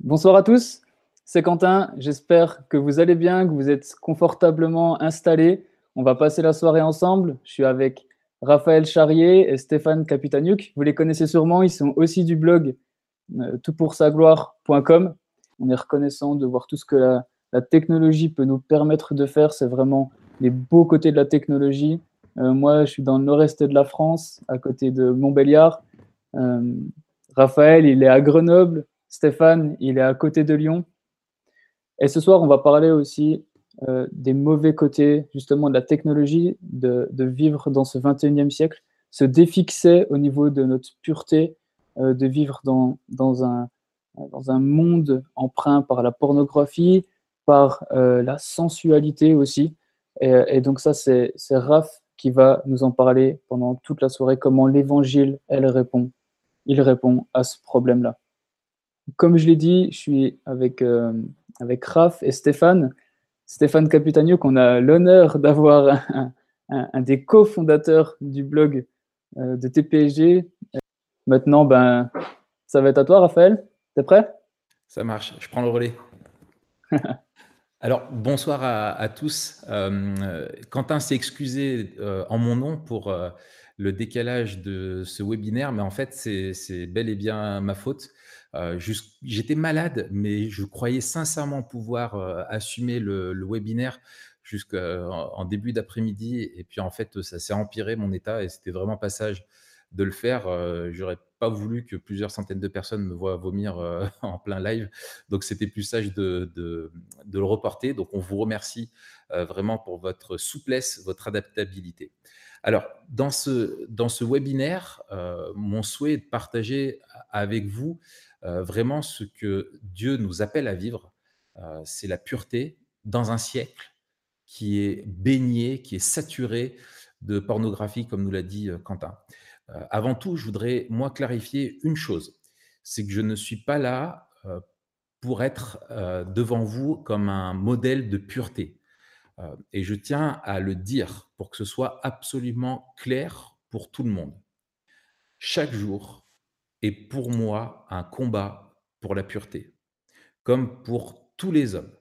Bonsoir à tous, c'est Quentin. J'espère que vous allez bien, que vous êtes confortablement installés. On va passer la soirée ensemble. Je suis avec Raphaël Charrier et Stéphane Capitaniuk. Vous les connaissez sûrement, ils sont aussi du blog euh, toutpoursagloire.com. On est reconnaissant de voir tout ce que la, technologie peut nous permettre de faire. C'est vraiment les beaux côtés de la technologie. Euh, moi, je suis dans le nord-est de la France, à côté de Montbéliard. Euh, Raphaël, il est à Grenoble. Stéphane, il est à côté de Lyon. Et ce soir, on va parler aussi euh, des mauvais côtés justement de la technologie, de, vivre dans ce 21e siècle, se défixer au niveau de notre pureté, euh, de vivre dans, un monde empreint par la pornographie, par euh, la sensualité aussi. Et, et donc ça, c'est Raph qui va nous en parler pendant toute la soirée, comment l'évangile, elle répond. Il répond à ce problème-là. Comme je l'ai dit, je suis avec, euh, avec Raph et Stéphane. Stéphane Capitagno, qu'on a l'honneur d'avoir un, des cofondateurs du blog euh, de TPG. Maintenant, ben, ça va être à toi, Raphaël. T'es prêt? Ça marche, je prends le relais. Alors, bonsoir à, tous. Euh, Quentin s'est excusé en mon nom pour le décalage de ce webinaire, mais en fait, c'est bel et bien ma faute. Euh, j'étais malade, mais je croyais sincèrement pouvoir euh, assumer le, webinaire jusqu'en début d'après-midi. Et puis en fait, ça s'est empiré mon état et c'était vraiment passage de le faire. Euh, j'aurais pas voulu que plusieurs centaines de personnes me voient vomir en plein live. Donc c'était plus sage de, le reporter. Donc on vous remercie vraiment pour votre souplesse, votre adaptabilité. Alors, dans ce, dans ce webinaire, mon souhait est de partager avec vous euh, vraiment ce que Dieu nous appelle à vivre, euh, c'est la pureté dans un siècle qui est baigné, qui est saturé de pornographie, comme nous l'a dit euh, Quentin. avant tout, je voudrais, moi, clarifier une chose, c'est que je ne suis pas là pour être devant vous comme un modèle de pureté. et je tiens à le dire pour que ce soit absolument clair pour tout le monde. Chaque jour, est pour moi un combat pour la pureté, comme pour tous les hommes.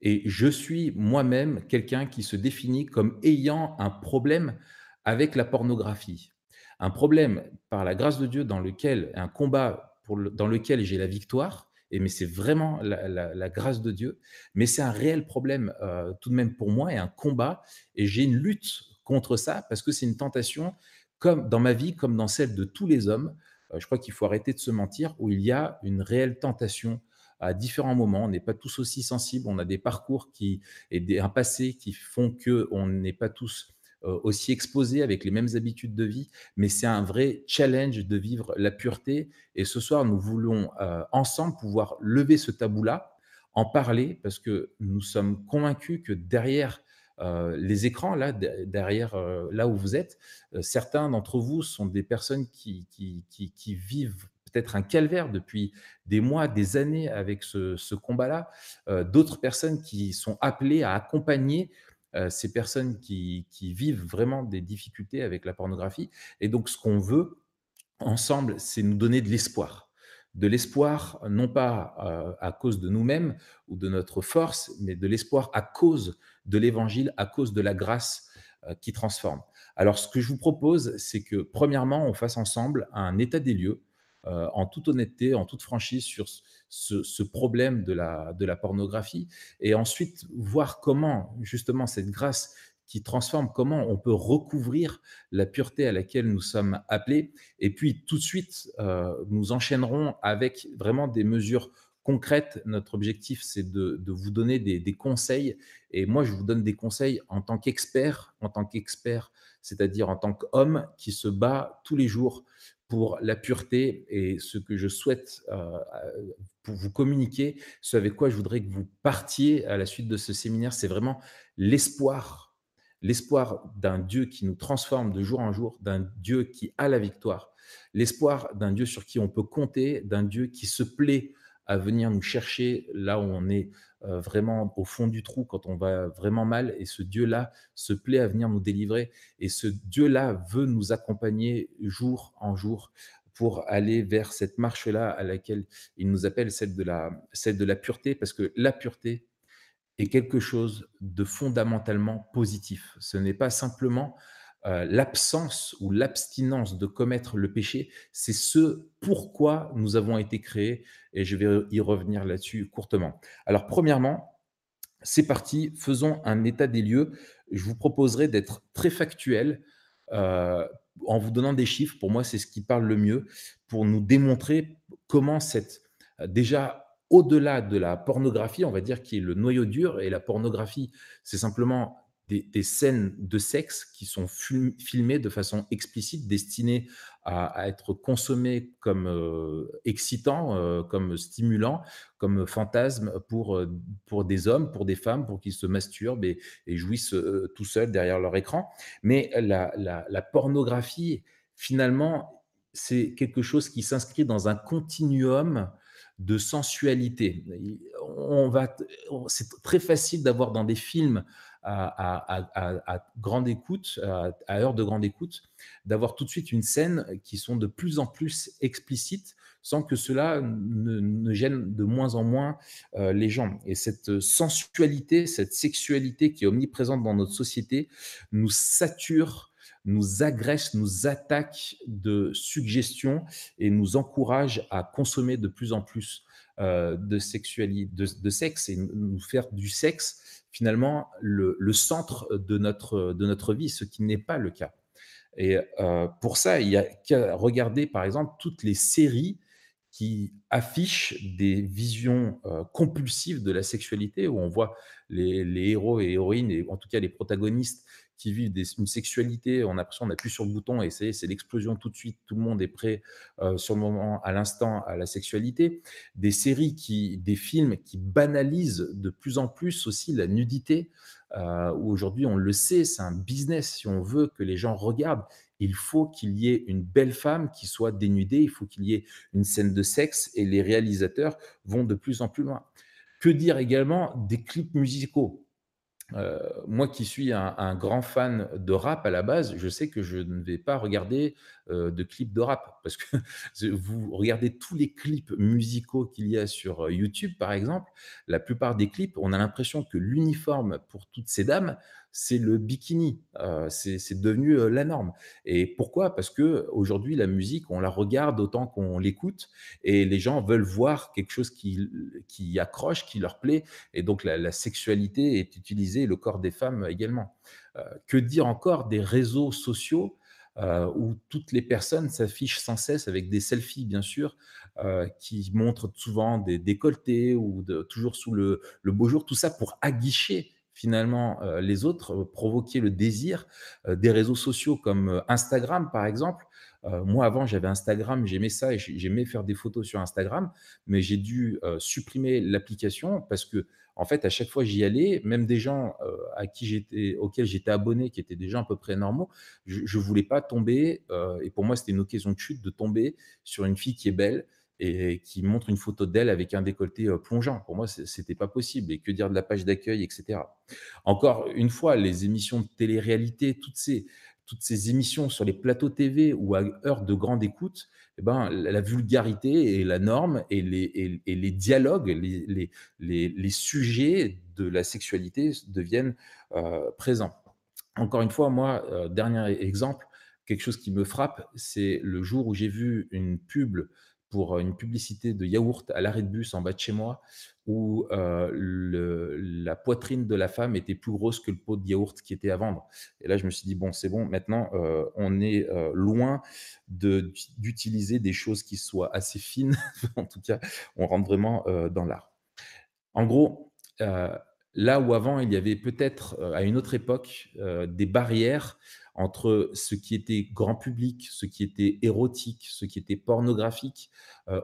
Et je suis moi-même quelqu'un qui se définit comme ayant un problème avec la pornographie. Un problème, par la grâce de Dieu, dans lequel, un combat dans lequel j'ai la victoire, et mais c'est vraiment la, grâce de Dieu, mais c'est un réel problème euh, tout de même pour moi et un combat, et j'ai une lutte contre ça parce que c'est une tentation, comme dans ma vie, comme dans celle de tous les hommes, je crois qu'il faut arrêter de se mentir, où il y a une réelle tentation à différents moments. On n'est pas tous aussi sensibles, on a des parcours qui, et un passé qui font qu'on n'est pas tous euh, aussi exposés avec les mêmes habitudes de vie, mais c'est un vrai challenge de vivre la pureté. Et ce soir, nous voulons euh, ensemble pouvoir lever ce tabou-là, en parler, parce que nous sommes convaincus que derrière euh, les écrans, là, derrière, euh, là où vous êtes, euh, certains d'entre vous sont des personnes qui, qui, vivent peut-être un calvaire depuis des mois, des années avec ce, combat-là. D'autres personnes qui sont appelées à accompagner ces personnes qui, vivent vraiment des difficultés avec la pornographie. Et donc, ce qu'on veut ensemble, c'est nous donner de l'espoir de l'espoir, non pas euh, à cause de nous-mêmes ou de notre force, mais de l'espoir à cause de l'évangile, à cause de la grâce euh, qui transforme. Alors, ce que je vous propose, c'est que, premièrement, on fasse ensemble un état des lieux, euh, en toute honnêteté, en toute franchise, sur ce, problème de la, de la pornographie, et ensuite voir comment, justement, cette grâce qui transforme, comment on peut recouvrir la pureté à laquelle nous sommes appelés. Et puis tout de suite, euh, nous enchaînerons avec vraiment des mesures concrètes. Notre objectif, c'est de, vous donner des, conseils. Et moi, je vous donne des conseils en tant qu'expert, en tant qu'expert, c'est-à-dire en tant qu'homme qui se bat tous les jours pour la pureté et ce que je souhaite pour vous communiquer, ce avec quoi je voudrais que vous partiez à la suite de ce séminaire, c'est vraiment l'espoir, l'espoir d'un Dieu qui nous transforme de jour en jour, d'un Dieu qui a la victoire, l'espoir d'un Dieu sur qui on peut compter, d'un Dieu qui se plaît à venir nous chercher là où on est euh, vraiment au fond du trou, quand on va vraiment mal. Et ce Dieu-là se plaît à venir nous délivrer. Et ce Dieu-là veut nous accompagner jour en jour pour aller vers cette marche-là à laquelle il nous appelle celle de, la, celle de la pureté, parce que la pureté est quelque chose de fondamentalement positif. Ce n'est pas simplement euh, l'absence ou l'abstinence de commettre le péché, c'est ce pourquoi nous avons été créés, et je vais y revenir là-dessus courtement. Alors, premièrement, c'est parti, faisons un état des lieux. Je vous proposerai d'être très factuel euh, en vous donnant des chiffres. Pour moi, c'est ce qui parle le mieux pour nous démontrer comment cette, déjà au-delà de la pornographie, on va dire, qui est le noyau dur, et la pornographie, c'est simplement des, scènes de sexe qui sont filmées de façon explicite, destinées à, être consommées comme euh, excitants, euh, comme stimulants, comme fantasmes pour, euh, pour des hommes, pour des femmes, pour qu'ils se masturbent et, jouissent tout seuls derrière leur écran. Mais la, la pornographie, finalement, c'est quelque chose qui s'inscrit dans un continuum de sensualité. On va, c'est très facile d'avoir dans des films à, grande écoute, à, heure de grande écoute, d'avoir tout de suite une scène qui sont de plus en plus explicites sans que cela ne, gêne de moins en moins euh, les gens. Et cette sensualité, cette sexualité qui est omniprésente dans notre société nous sature nous agresse, nous attaque de suggestions et nous encourage à consommer de plus en plus euh, de, sexualité, de, sexe et nous faire du sexe finalement le, centre de notre, de notre vie, ce qui n'est pas le cas. Et euh, pour ça, il y a qu'à regarder par exemple toutes les séries qui affichent des visions euh, compulsives de la sexualité, où on voit les, les, héros et héroïnes, et en tout cas les protagonistes, qui vivent une sexualité, on a l'impression appuie sur le bouton et c'est l'explosion tout de suite, tout le monde est prêt euh, sur le moment, à l'instant, à la sexualité. Des séries, qui, des films qui banalisent de plus en plus aussi la nudité, euh, où aujourd'hui on le sait, c'est un business. Si on veut que les gens regardent, il faut qu'il y ait une belle femme qui soit dénudée, il faut qu'il y ait une scène de sexe et les réalisateurs vont de plus en plus loin. Que dire également des clips musicaux? Euh, moi qui suis un, grand fan de rap à la base, je sais que je ne vais pas regarder euh, de clips de rap. Parce que vous regardez tous les clips musicaux qu'il y a sur euh, YouTube, par exemple, la plupart des clips, on a l'impression que l'uniforme pour toutes ces dames, c'est le bikini. Euh, c'est devenu euh, la norme. Et pourquoi? Parce que aujourd'hui, la musique, on la regarde autant qu'on l'écoute, et les gens veulent voir quelque chose qui, qui accroche, qui leur plaît. Et donc, la, sexualité est utilisée, le corps des femmes également. Euh, que dire encore des réseaux sociaux où toutes les personnes s'affichent sans cesse avec des selfies, bien sûr, qui montrent souvent des décolletés ou toujours sous le, le, beau jour, tout ça pour aguicher finalement euh, les autres, euh, provoquer le désir euh, des réseaux sociaux comme Instagram par exemple. moi avant j'avais Instagram, j'aimais ça et j'aimais faire des photos sur Instagram, mais j'ai dû supprimer l'application parce que en fait à chaque fois j'y allais, même des gens à qui j'étais, auxquels j'étais abonné, qui étaient déjà à peu près normaux, je, ne voulais pas tomber et pour moi c'était une occasion de chute de tomber sur une fille qui est belle et qui montre une photo d'elle avec un décolleté euh, plongeant. Pour moi, c'était pas possible. Et que dire de la page d'accueil, etc. Encore une fois, les émissions de télé-réalité, toutes ces, toutes ces émissions sur les plateaux TV ou à heure de grande écoute, eh ben, la vulgarité est la norme et les, et, les dialogues, les, les, les, sujets de la sexualité deviennent euh, présents. Encore une fois, moi, euh, dernier exemple, quelque chose qui me frappe, c'est le jour où j'ai vu une pub pour une publicité de yaourt à l'arrêt de bus en bas de chez moi, où euh, la poitrine de la femme était plus grosse que le pot de yaourt qui était à vendre. Et là, je me suis dit, bon, c'est bon, maintenant, euh, on est euh, loin d'utiliser des choses qui soient assez fines. en tout cas, on rentre vraiment dans l'art. En gros, là où avant, il y avait peut-être, à une autre époque, des barrières entre ce qui était grand public, ce qui était érotique, ce qui était pornographique.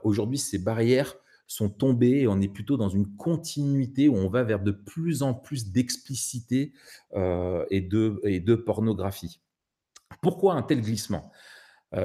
Aujourd'hui, ces barrières sont tombées et on est plutôt dans une continuité où on va vers de plus en plus d'explicité et, de, et de pornographie. Pourquoi un tel glissement?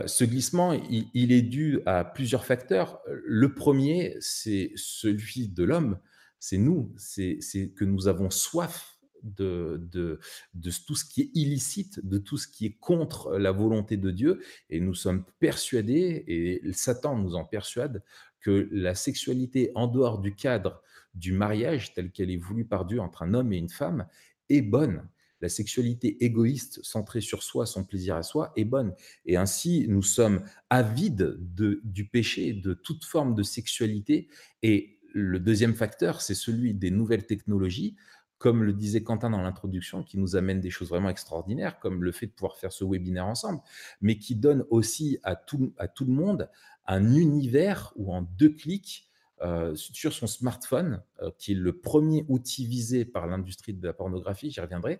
Ce glissement, il, est dû à plusieurs facteurs. Le premier, c'est celui de l'homme, c'est nous, c'est que nous avons soif de, de, de, tout ce qui est illicite, de tout ce qui est contre la volonté de Dieu, et nous sommes persuadés, et Satan nous en persuade, que la sexualité en dehors du cadre du mariage tel qu'elle est voulue par Dieu entre un homme et une femme est bonne la sexualité égoïste, centrée sur soi, son plaisir à soi, est bonne. Et ainsi, nous sommes avides de, du péché, de toute forme de sexualité. Et le deuxième facteur, c'est celui des nouvelles technologies, comme le disait Quentin dans l'introduction, qui nous amène des choses vraiment extraordinaires, comme le fait de pouvoir faire ce webinaire ensemble, mais qui donne aussi à tout, à tout le monde un univers où en deux clics, euh, sur son smartphone, euh, qui est le premier outil visé par l'industrie de la pornographie, j'y reviendrai,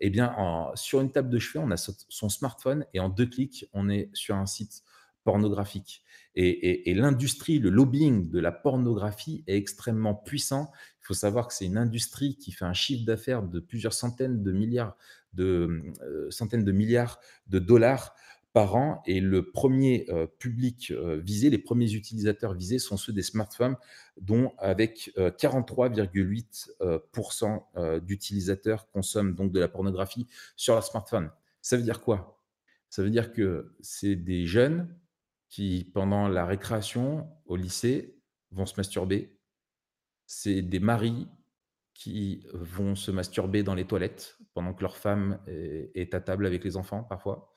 eh bien, sur une table de chevet, on a son smartphone et en deux clics, on est sur un site pornographique. Et, l'industrie, le lobbying de la pornographie est extrêmement puissant. Il faut savoir que c'est une industrie qui fait un chiffre d'affaires de plusieurs centaines de milliards de, euh, centaines de milliards de dollars par an et le premier euh, public euh, visé, les premiers utilisateurs visés sont ceux des smartphones, dont avec 43,8% euh, d'utilisateurs consomment donc de la pornographie sur leur smartphone. Ça veut dire quoi? Ça veut dire que c'est des jeunes qui, pendant la récréation au lycée, vont se masturber. C'est des maris qui vont se masturber dans les toilettes pendant que leur femme est à table avec les enfants parfois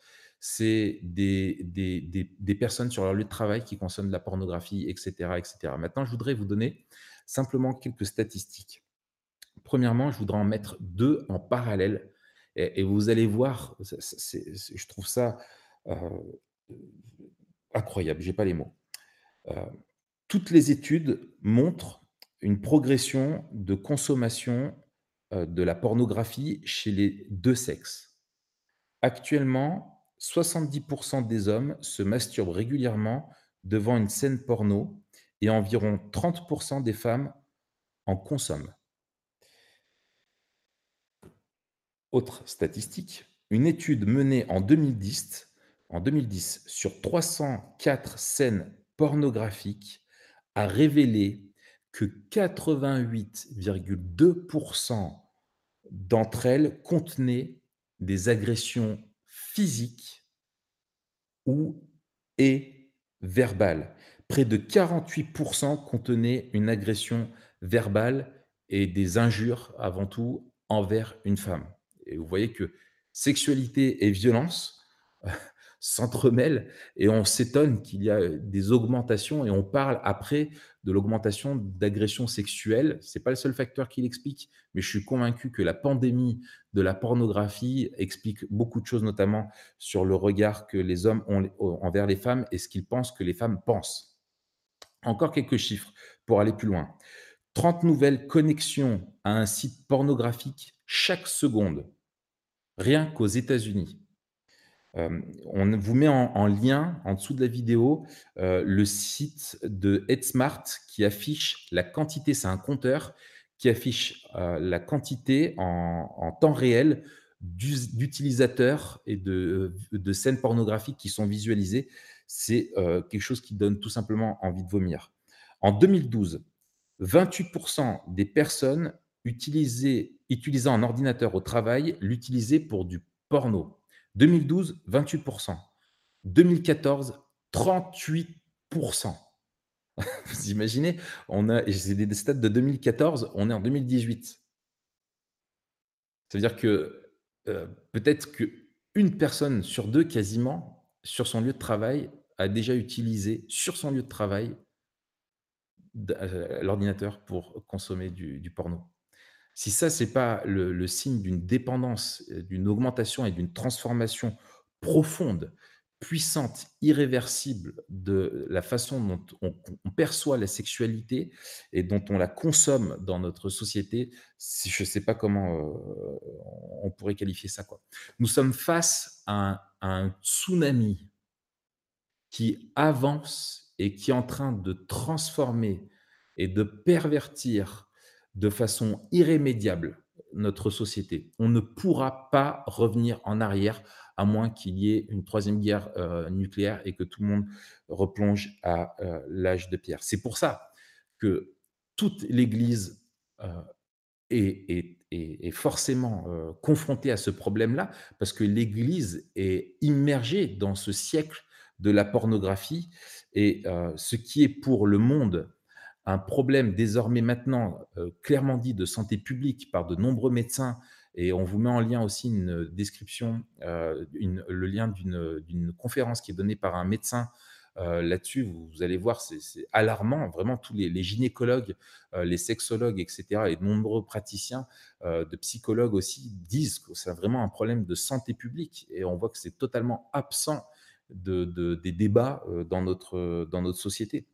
c'est des, des, personnes sur leur lieu de travail qui consomment de la pornographie, etc., etc. Maintenant, je voudrais vous donner simplement quelques statistiques. Premièrement, je voudrais en mettre deux en parallèle et, vous allez voir, je trouve ça euh, incroyable, je n'ai pas les mots. Euh, toutes les études montrent une progression de consommation euh, de la pornographie chez les deux sexes. Actuellement, 70% des hommes se masturbent régulièrement devant une scène porno et environ 30% des femmes en consomment. Autre statistique, une étude menée en 2010, en 2010 sur 304 scènes pornographiques a révélé que 88,2% d'entre elles contenaient des agressions physique ou et verbale. Près de 48% contenaient une agression verbale et des injures avant tout envers une femme. Et vous voyez que sexualité et violence s'entremêlent et on s'étonne qu'il y a des augmentations et on parle après de l'augmentation d'agressions sexuelles. Ce n'est pas le seul facteur qui l'explique, mais je suis convaincu que la pandémie de la pornographie explique beaucoup de choses, notamment sur le regard que les hommes ont envers les femmes et ce qu'ils pensent que les femmes pensent. Encore quelques chiffres pour aller plus loin. 30 nouvelles connexions à un site pornographique chaque seconde, rien qu'aux États-Unis. Euh, on vous met en, lien en dessous de la vidéo euh, le site de HeadSmart qui affiche la quantité, c'est un compteur qui affiche euh, la quantité en, temps réel d'utilisateurs et de, de, scènes pornographiques qui sont visualisées. C'est quelque chose qui donne tout simplement envie de vomir. En 2012, 28% des personnes utilisant un ordinateur au travail l'utilisaient pour du porno. 2012, 28%. 2014, 38%. Vous imaginez, on a, c'est des stats de 2014, on est en 2018. Ça veut dire que euh, peut-être qu'une personne sur deux, quasiment, sur son lieu de travail, a déjà utilisé sur son lieu de travail euh, l'ordinateur pour consommer du porno. Si ça, ce n'est pas le, signe d'une dépendance, euh, d'une augmentation et d'une transformation profonde, puissante, irréversible de la façon dont on, perçoit la sexualité et dont on la consomme dans notre société, si je ne sais pas comment euh, on pourrait qualifier ça. Quoi. Nous sommes face à un, à un tsunami qui avance et qui est en train de transformer et de pervertir de façon irrémédiable notre société. On ne pourra pas revenir en arrière à moins qu'il y ait une troisième guerre euh, nucléaire et que tout le monde replonge à euh, l'âge de pierre. C'est pour ça que toute l'Église euh, est, est, forcément confrontée à ce problème-là, parce que l'Église est immergée dans ce siècle de la pornographie, et ce qui est pour le monde un problème désormais maintenant clairement dit de santé publique par de nombreux médecins et on vous met en lien aussi une description, euh, le lien d'une conférence qui est donnée par un médecin euh, là-dessus. Vous, allez voir, c'est alarmant. Vraiment, tous les, gynécologues, euh, les sexologues, etc., et de nombreux praticiens, de psychologues aussi, disent que c'est vraiment un problème de santé publique. Et on voit que c'est totalement absent de, des débats dans, notre, dans notre société.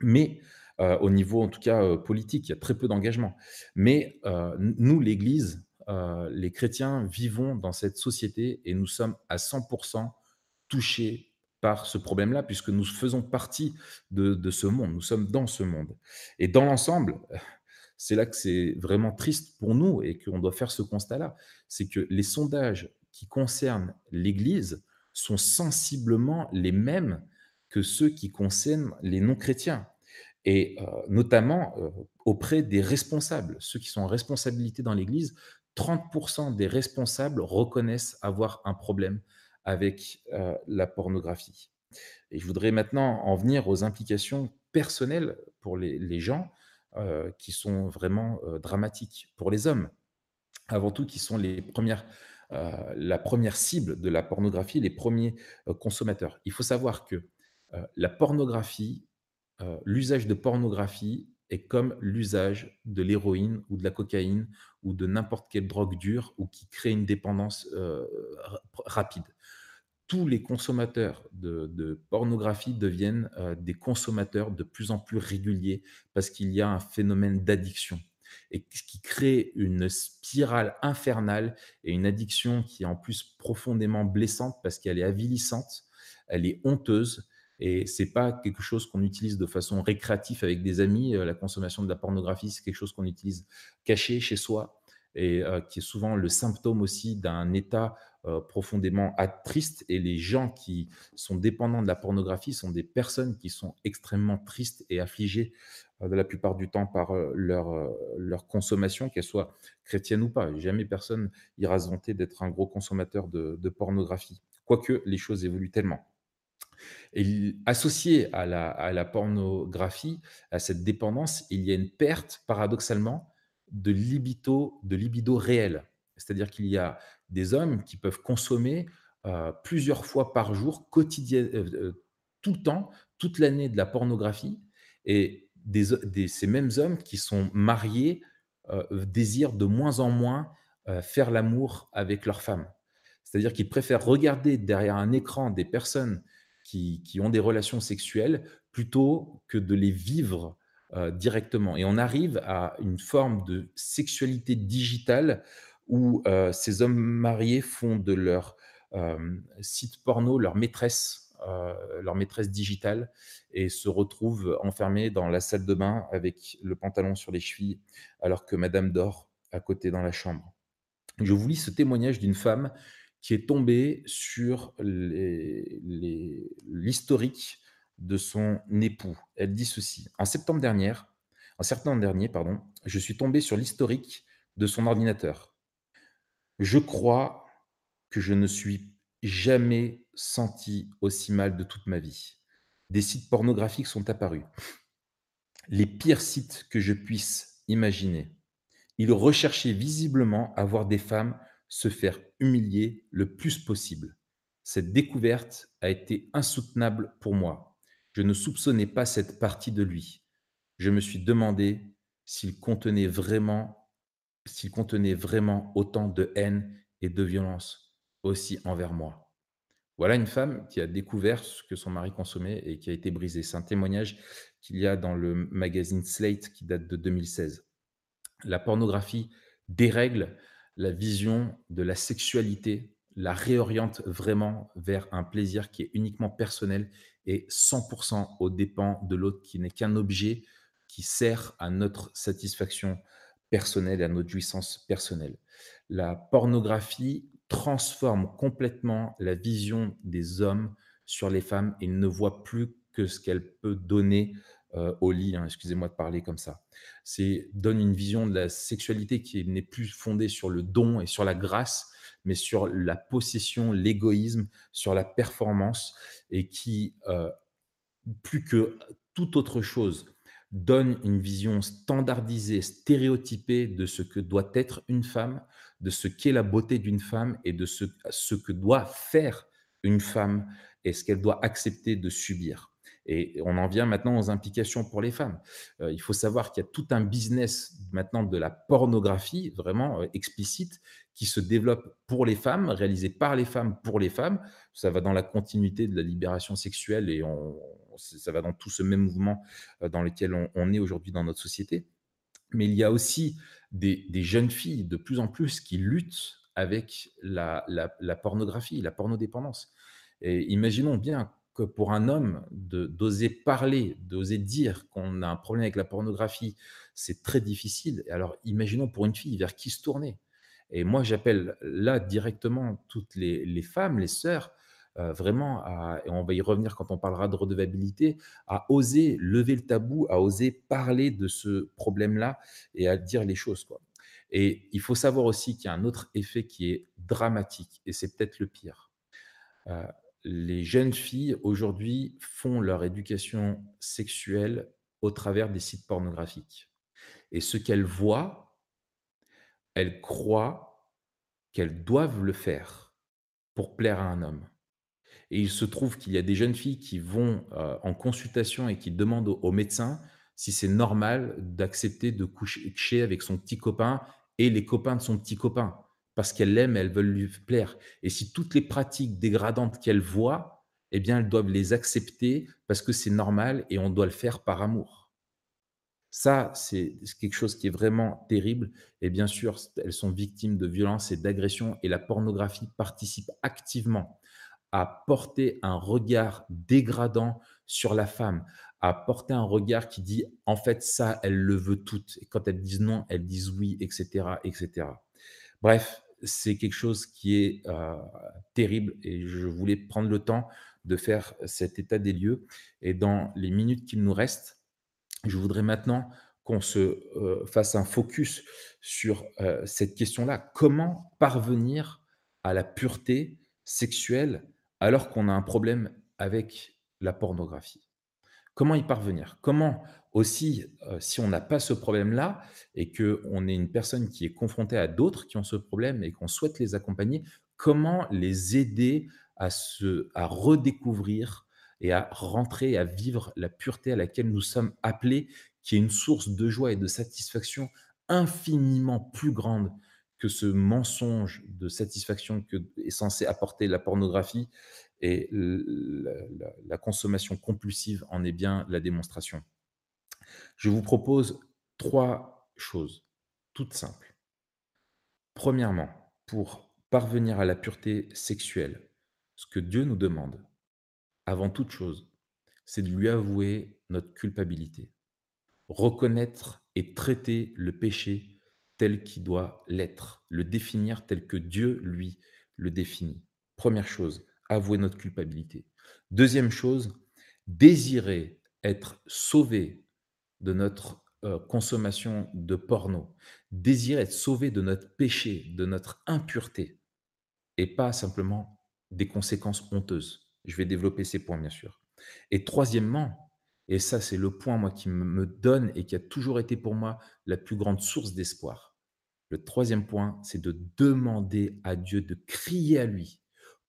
Mais au niveau, en tout cas, politique, il y a très peu d'engagement. Mais nous, l'Église, euh, les chrétiens vivons dans cette société et nous sommes à 100% touchés par ce problème-là, puisque nous faisons partie de, ce monde, nous sommes dans ce monde. Et dans l'ensemble, c'est là que c'est vraiment triste pour nous et qu'on doit faire ce constat-là, c'est que les sondages qui concernent l'Église sont sensiblement les mêmes que ceux qui concernent les non-chrétiens et euh, notamment euh, auprès des responsables, ceux qui sont en responsabilité dans l'Église 30% des responsables reconnaissent avoir un problème avec euh, la pornographie. Et je voudrais maintenant en venir aux implications personnelles pour les, gens qui sont vraiment dramatiques. Pour les hommes, avant tout, qui sont les premières, la première cible de la pornographie, les premiers consommateurs. Il faut savoir que la pornographie, l'usage de pornographie est comme l'usage de l'héroïne ou de la cocaïne ou de n'importe quelle drogue dure ou qui crée une dépendance euh, rapide. Tous les consommateurs de, pornographie deviennent euh, des consommateurs de plus en plus réguliers parce qu'il y a un phénomène d'addiction et qui crée une spirale infernale et une addiction qui est en plus profondément blessante parce qu'elle est avilissante, elle est honteuse et c'est pas quelque chose qu'on utilise de façon récréative avec des amis. Euh, la consommation de la pornographie, c'est quelque chose qu'on utilise caché chez soi et euh, qui est souvent le symptôme aussi d'un état euh, profondément triste. Et les gens qui sont dépendants de la pornographie sont des personnes qui sont extrêmement tristes et affligées de la plupart du temps par leur, leur consommation, qu'elle soit chrétienne ou pas. Jamais personne ira se vanter d'être un gros consommateur de, de pornographie, quoique les choses évoluent tellement. Et associé à la, pornographie, à cette dépendance, il y a une perte, paradoxalement, de libido, de libido réel. C'est-à-dire qu'il y a des hommes qui peuvent consommer euh, plusieurs fois par jour, quotidien, euh, euh, tout le temps, toute l'année de la pornographie, et ces mêmes hommes qui sont mariés désirent de moins en moins faire l'amour avec leur femme. C'est-à-dire qu'ils préfèrent regarder derrière un écran des personnes qui, ont des relations sexuelles plutôt que de les vivre euh, directement. Et on arrive à une forme de sexualité digitale où euh, ces hommes mariés font de leur euh, site porno leur maîtresse, leur maîtresse digitale, et se retrouvent enfermés dans la salle de bain avec le pantalon sur les chevilles, alors que Madame dort à côté dans la chambre. Je vous lis ce témoignage d'une femme qui est tombé sur l'historique de son époux. Elle dit ceci En septembre dernier, en septembre dernier, pardon, je suis tombé sur l'historique de son ordinateur. Je crois que je ne suis jamais senti aussi mal de toute ma vie. Des sites pornographiques sont apparus. Les pires sites que je puisse imaginer. Il recherchait visiblement à voir des femmes se faire humilier le plus possible. Cette découverte a été insoutenable pour moi. Je ne soupçonnais pas cette partie de lui. Je me suis demandé s'il contenait vraiment, s'il contenait vraiment autant de haine et de violence aussi envers moi. Voilà une femme qui a découvert ce que son mari consommait et qui a été brisée. C'est un témoignage qu'il y a dans le magazine Slate qui date de 2016. La pornographie dérègle la vision de la sexualité, la réoriente vraiment vers un plaisir qui est uniquement personnel et 100% aux dépens de l'autre, qui n'est qu'un objet qui sert à notre satisfaction personnelle à notre jouissance personnelle. La pornographie transforme complètement la vision des hommes sur les femmes et ne voit plus que ce qu'elle peut donner euh, au lit, hein, excusez-moi de parler comme ça. C'est donne une vision de la sexualité qui n'est plus fondée sur le don et sur la grâce, mais sur la possession, l'égoïsme, sur la performance, et qui, euh, plus que toute autre chose, donne une vision standardisée, stéréotypée de ce que doit être une femme, de ce qu'est la beauté d'une femme et de ce, ce que doit faire une femme et ce qu'elle doit accepter de subir. Et on en vient maintenant aux implications pour les femmes. Euh, il faut savoir qu'il y a tout un business maintenant de la pornographie vraiment euh, explicite qui se développe pour les femmes, réalisé par les femmes pour les femmes. Ça va dans la continuité de la libération sexuelle et ça va dans tout ce même mouvement euh, dans lequel on, est aujourd'hui dans notre société. Mais il y a aussi des, jeunes filles de plus en plus qui luttent avec la, la, la pornographie, la pornodépendance. Et imaginons bien pour un homme d'oser parler, d'oser dire qu'on a un problème avec la pornographie, c'est très difficile. Alors imaginons pour une fille vers qui se tourner? Et moi, j'appelle là directement toutes les, femmes, les sœurs, euh, vraiment, et on va y revenir quand on parlera de redevabilité, à oser lever le tabou, à oser parler de ce problème-là et à dire les choses. Et il faut savoir aussi qu'il y a un autre effet qui est dramatique, et c'est peut-être le pire. Euh, les jeunes filles aujourd'hui font leur éducation sexuelle au travers des sites pornographiques. Et ce qu'elles voient, elles croient qu'elles doivent le faire pour plaire à un homme. Et il se trouve qu'il y a des jeunes filles qui vont euh, en consultation et qui demandent au, médecin si c'est normal d'accepter de coucher avec son petit copain et les copains de son petit copain parce qu'elles l'aiment, elles veulent lui plaire. Et si toutes les pratiques dégradantes qu'elles voient, eh bien, elles doivent les accepter parce que c'est normal et on doit le faire par amour. Ça, c'est quelque chose qui est vraiment terrible. Et bien sûr, elles sont victimes de violences et d'agressions et la pornographie participe activement à porter un regard dégradant sur la femme, à porter un regard qui dit en fait ça, elle le veut tout. Et quand elles disent non, elles disent oui, etc., etc. Bref, c'est quelque chose qui est terrible et je voulais prendre le temps de faire cet état des lieux. Et dans les minutes qu'il nous restent, je voudrais maintenant qu'on se fasse un focus sur cette question-là. Comment parvenir à la pureté sexuelle alors qu'on a un problème avec la pornographie? Comment y parvenir? Comment aussi, euh, si on n'a pas ce problème-là et qu'on est une personne qui est confrontée à d'autres qui ont ce problème et qu'on souhaite les accompagner, comment les aider à, se, à redécouvrir et à rentrer, à vivre la pureté à laquelle nous sommes appelés, qui est une source de joie et de satisfaction infiniment plus grande que ce mensonge de satisfaction que est censé apporter la pornographie et la, consommation compulsive en est bien la démonstration. Je vous propose trois choses toutes simples. Premièrement, pour parvenir à la pureté sexuelle, ce que Dieu nous demande, avant toute chose, c'est de lui avouer notre culpabilité, reconnaître et traiter le péché tel qu'il doit l'être, le définir tel que Dieu, lui, le définit. Première chose, avouer notre culpabilité. Deuxième chose, désirer être sauvé de notre euh, consommation de porno, désirer être sauvé de notre péché, de notre impureté, et pas simplement des conséquences honteuses. Je vais développer ces points, bien sûr. Et troisièmement, et ça c'est le point moi qui me donne et qui a toujours été pour moi la plus grande source d'espoir. Le troisième point, c'est de demander à Dieu, de crier à lui,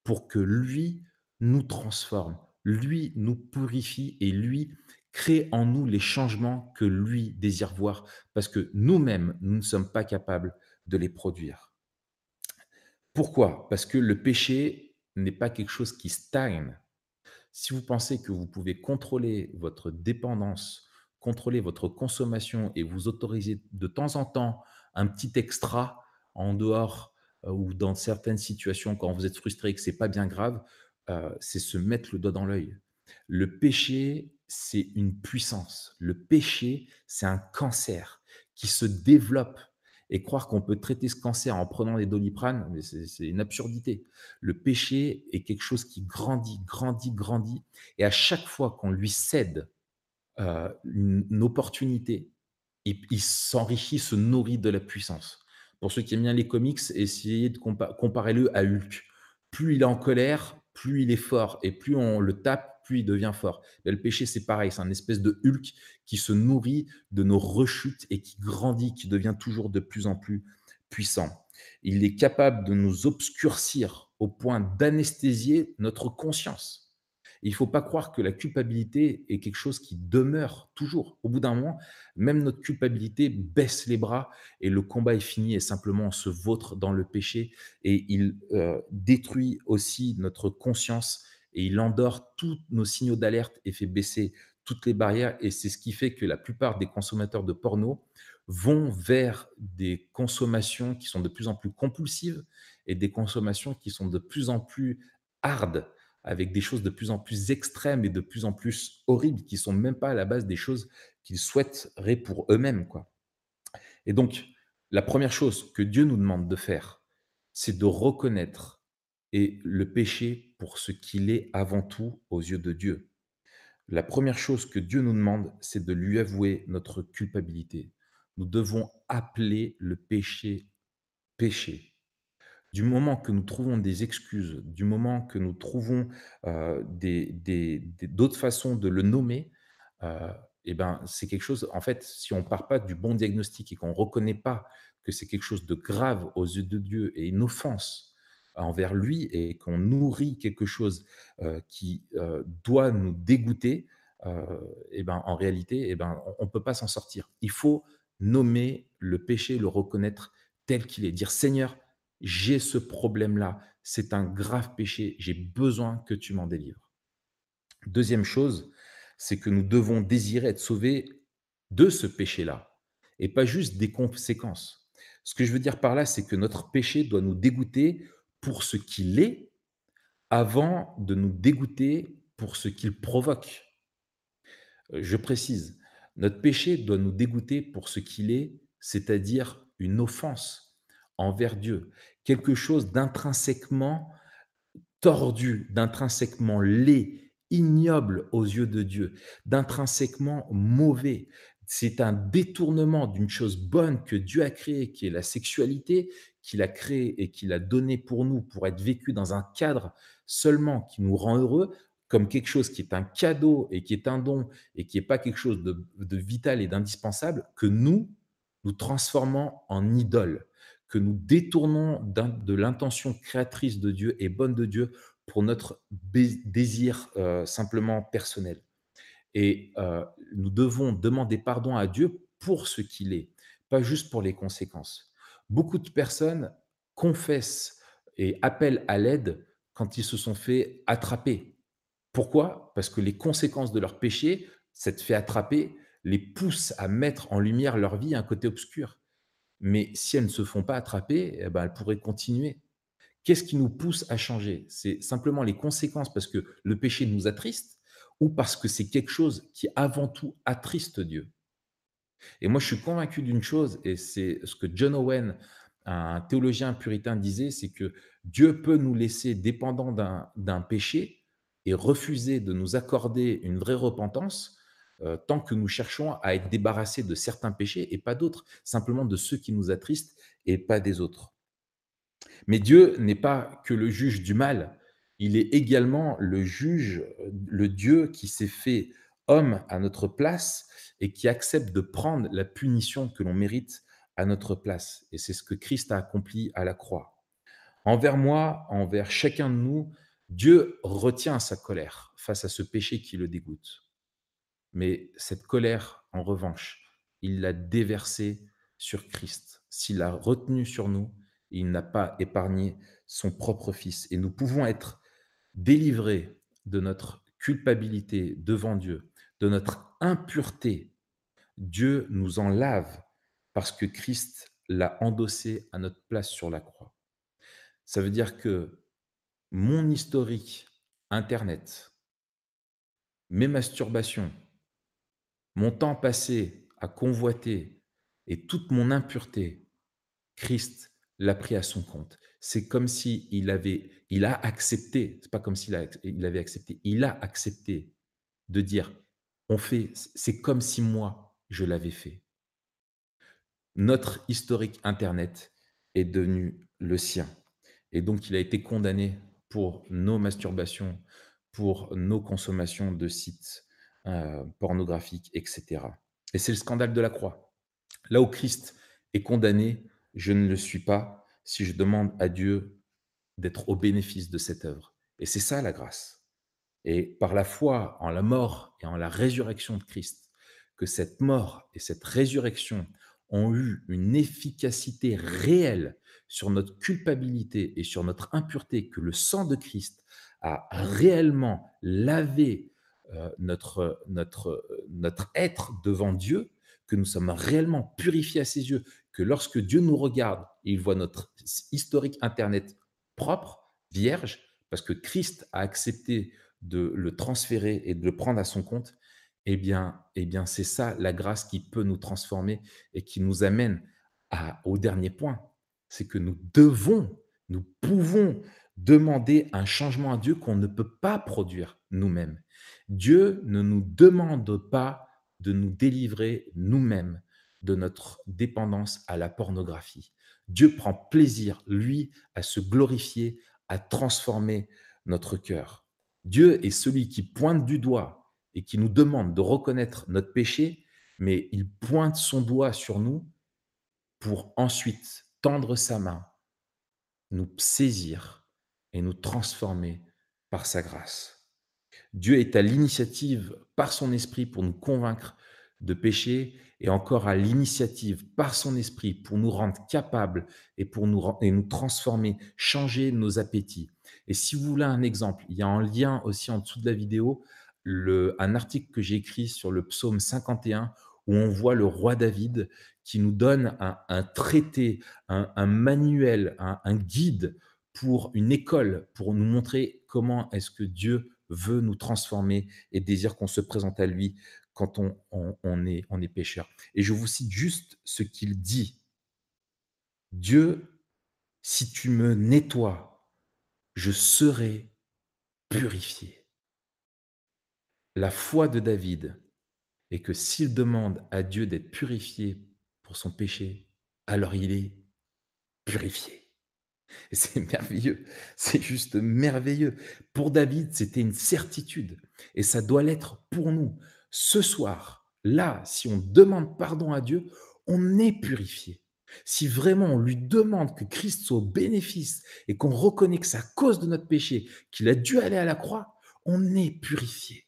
pour que lui nous transforme, lui nous purifie et lui crée en nous les changements que lui désire voir, parce que nous-mêmes, nous ne sommes pas capables de les produire. Pourquoi? Parce que le péché n'est pas quelque chose qui stagne. Si vous pensez que vous pouvez contrôler votre dépendance, contrôler votre consommation et vous autoriser de temps en temps un petit extra en dehors euh, ou dans certaines situations quand vous êtes frustré et que c'est pas bien grave, euh, c'est se mettre le doigt dans l'œil. Le péché, c'est une puissance. Le péché, c'est un cancer qui se développe. Et croire qu'on peut traiter ce cancer en prenant des doliprane, c'est une absurdité. Le péché est quelque chose qui grandit, grandit, grandit. Et à chaque fois qu'on lui cède euh, une, opportunité, il, il s'enrichit, se nourrit de la puissance. Pour ceux qui aiment bien les comics, essayez de comparer le à Hulk. Plus il est en colère, plus il est fort. Et plus on le tape, plus il devient fort. le péché, c'est pareil. C'est un espèce de Hulk qui se nourrit de nos rechutes et qui grandit, qui devient toujours de plus en plus puissant. Il est capable de nous obscurcir au point d'anesthésier notre conscience. Il ne faut pas croire que la culpabilité est quelque chose qui demeure toujours. Au bout d'un moment, même notre culpabilité baisse les bras et le combat est fini et simplement on se vautre dans le péché et il euh, détruit aussi notre conscience et il endort tous nos signaux d'alerte et fait baisser toutes les barrières. Et c'est ce qui fait que la plupart des consommateurs de porno vont vers des consommations qui sont de plus en plus compulsives et des consommations qui sont de plus en plus hardes avec des choses de plus en plus extrêmes et de plus en plus horribles qui sont même pas à la base des choses qu'ils souhaiteraient pour eux-mêmes. quoi. Et donc, la première chose que Dieu nous demande de faire, c'est de reconnaître et le péché pour ce qu'il est avant tout aux yeux de Dieu. La première chose que Dieu nous demande, c'est de lui avouer notre culpabilité. Nous devons appeler le péché péché. Du moment que nous trouvons des excuses, du moment que nous trouvons euh, d'autres façons de le nommer, euh, eh ben, c'est quelque chose, en fait, si on ne part pas du bon diagnostic et qu'on ne reconnaît pas que c'est quelque chose de grave aux yeux de Dieu et une offense envers lui et qu'on nourrit quelque chose euh, qui doit nous dégoûter, eh ben, en réalité, eh ben, on ne peut pas s'en sortir. Il faut nommer le péché, le reconnaître tel qu'il est. Dire Seigneur, j'ai ce problème-là, c'est un grave péché, j'ai besoin que tu m'en délivres. Deuxième chose, c'est que nous devons désirer être sauvés de ce péché-là et pas juste des conséquences. Ce que je veux dire par là, c'est que notre péché doit nous dégoûter pour ce qu'il est avant de nous dégoûter pour ce qu'il provoque. Euh, je précise, notre péché doit nous dégoûter pour ce qu'il est, c'est-à-dire une offense envers Dieu, quelque chose d'intrinsèquement tordu, d'intrinsèquement laid, ignoble aux yeux de Dieu, d'intrinsèquement mauvais. C'est un détournement d'une chose bonne que Dieu a créée, qui est la sexualité, qu'il a créée et qu'il a donnée pour nous, pour être vécu dans un cadre seulement qui nous rend heureux, comme quelque chose qui est un cadeau et qui est un don et qui n'est pas quelque chose de, de vital et d'indispensable, que nous, nous transformons en idole que nous détournons de l'intention créatrice de Dieu et bonne de Dieu pour notre désir euh, simplement personnel. Et euh, nous devons demander pardon à Dieu pour ce qu'il est, pas juste pour les conséquences. Beaucoup de personnes confessent et appellent à l'aide quand ils se sont fait attraper. Pourquoi? Parce que les conséquences de leur péché, cette fait attraper, les poussent à mettre en lumière leur vie un côté obscur. Mais si elles ne se font pas attraper, eh ben, elles pourraient continuer. Qu'est-ce qui nous pousse à changer? C'est simplement les conséquences parce que le péché nous attriste ou parce que c'est quelque chose qui avant tout attriste Dieu? Et moi, je suis convaincu d'une chose, et c'est ce que John Owen, un théologien puritain, disait, c'est que Dieu peut nous laisser dépendants d'un péché et refuser de nous accorder une vraie repentance euh, tant que nous cherchons à être débarrassés de certains péchés et pas d'autres, simplement de ceux qui nous attristent et pas des autres. Mais Dieu n'est pas que le juge du mal, il est également le juge, le Dieu qui s'est fait homme à notre place et qui accepte de prendre la punition que l'on mérite à notre place. Et c'est ce que Christ a accompli à la croix. Envers moi, envers chacun de nous, Dieu retient sa colère face à ce péché qui le dégoûte. Mais cette colère, en revanche, il l'a déversée sur Christ. S'il l'a retenue sur nous, il n'a pas épargné son propre Fils. Et nous pouvons être délivrés de notre culpabilité devant Dieu, de notre impureté, Dieu nous en lave parce que Christ l'a endossé à notre place sur la croix. Ça veut dire que mon historique Internet, mes masturbations, mon temps passé à convoiter et toute mon impureté, Christ l'a pris à son compte. C'est comme si il avait, il a accepté. C'est pas comme s'il il avait accepté. Il a accepté de dire, on fait, c'est comme si moi je l'avais fait. Notre historique Internet est devenu le sien. Et donc, il a été condamné pour nos masturbations, pour nos consommations de sites euh, pornographiques, etc. Et c'est le scandale de la croix. Là où Christ est condamné, je ne le suis pas si je demande à Dieu d'être au bénéfice de cette œuvre. Et c'est ça la grâce. Et par la foi en la mort et en la résurrection de Christ, que cette mort et cette résurrection ont eu une efficacité réelle sur notre culpabilité et sur notre impureté, que le sang de Christ a réellement lavé euh, notre, notre, notre être devant Dieu, que nous sommes réellement purifiés à ses yeux, que lorsque Dieu nous regarde, il voit notre historique Internet propre, vierge, parce que Christ a accepté de le transférer et de le prendre à son compte, eh bien, eh bien c'est ça la grâce qui peut nous transformer et qui nous amène au dernier point, c'est que nous devons, nous pouvons demander un changement à Dieu qu'on ne peut pas produire nous-mêmes. Dieu ne nous demande pas de nous délivrer nous-mêmes de notre dépendance à la pornographie. Dieu prend plaisir, lui, à se glorifier, à transformer notre cœur. Dieu est celui qui pointe du doigt et qui nous demande de reconnaître notre péché, mais il pointe son doigt sur nous pour ensuite tendre sa main, nous saisir et nous transformer par sa grâce. Dieu est à l'initiative par son esprit pour nous convaincre de péché et encore à l'initiative par son esprit pour nous rendre capables et pour nous, et nous transformer, changer nos appétits. Et si vous voulez un exemple, il y a un lien aussi en dessous de la vidéo, un article que j'ai écrit sur le psaume 51 où on voit le roi David qui nous donne un, traité, un, manuel, un, guide pour une école, pour nous montrer comment est-ce que Dieu veut nous transformer et désire qu'on se présente à lui quand on, on, est, on est pécheur. Et je vous cite juste ce qu'il dit. Dieu, si tu me nettoies, je serai purifié. La foi de David est que s'il demande à Dieu d'être purifié pour son péché, alors il est purifié. C'est merveilleux, c'est juste merveilleux. Pour David, c'était une certitude, et ça doit l'être pour nous. Ce soir, là, si on demande pardon à Dieu, on est purifié. Si vraiment on lui demande que Christ soit au bénéfice et qu'on reconnaît que c'est à cause de notre péché qu'il a dû aller à la croix, on est purifié.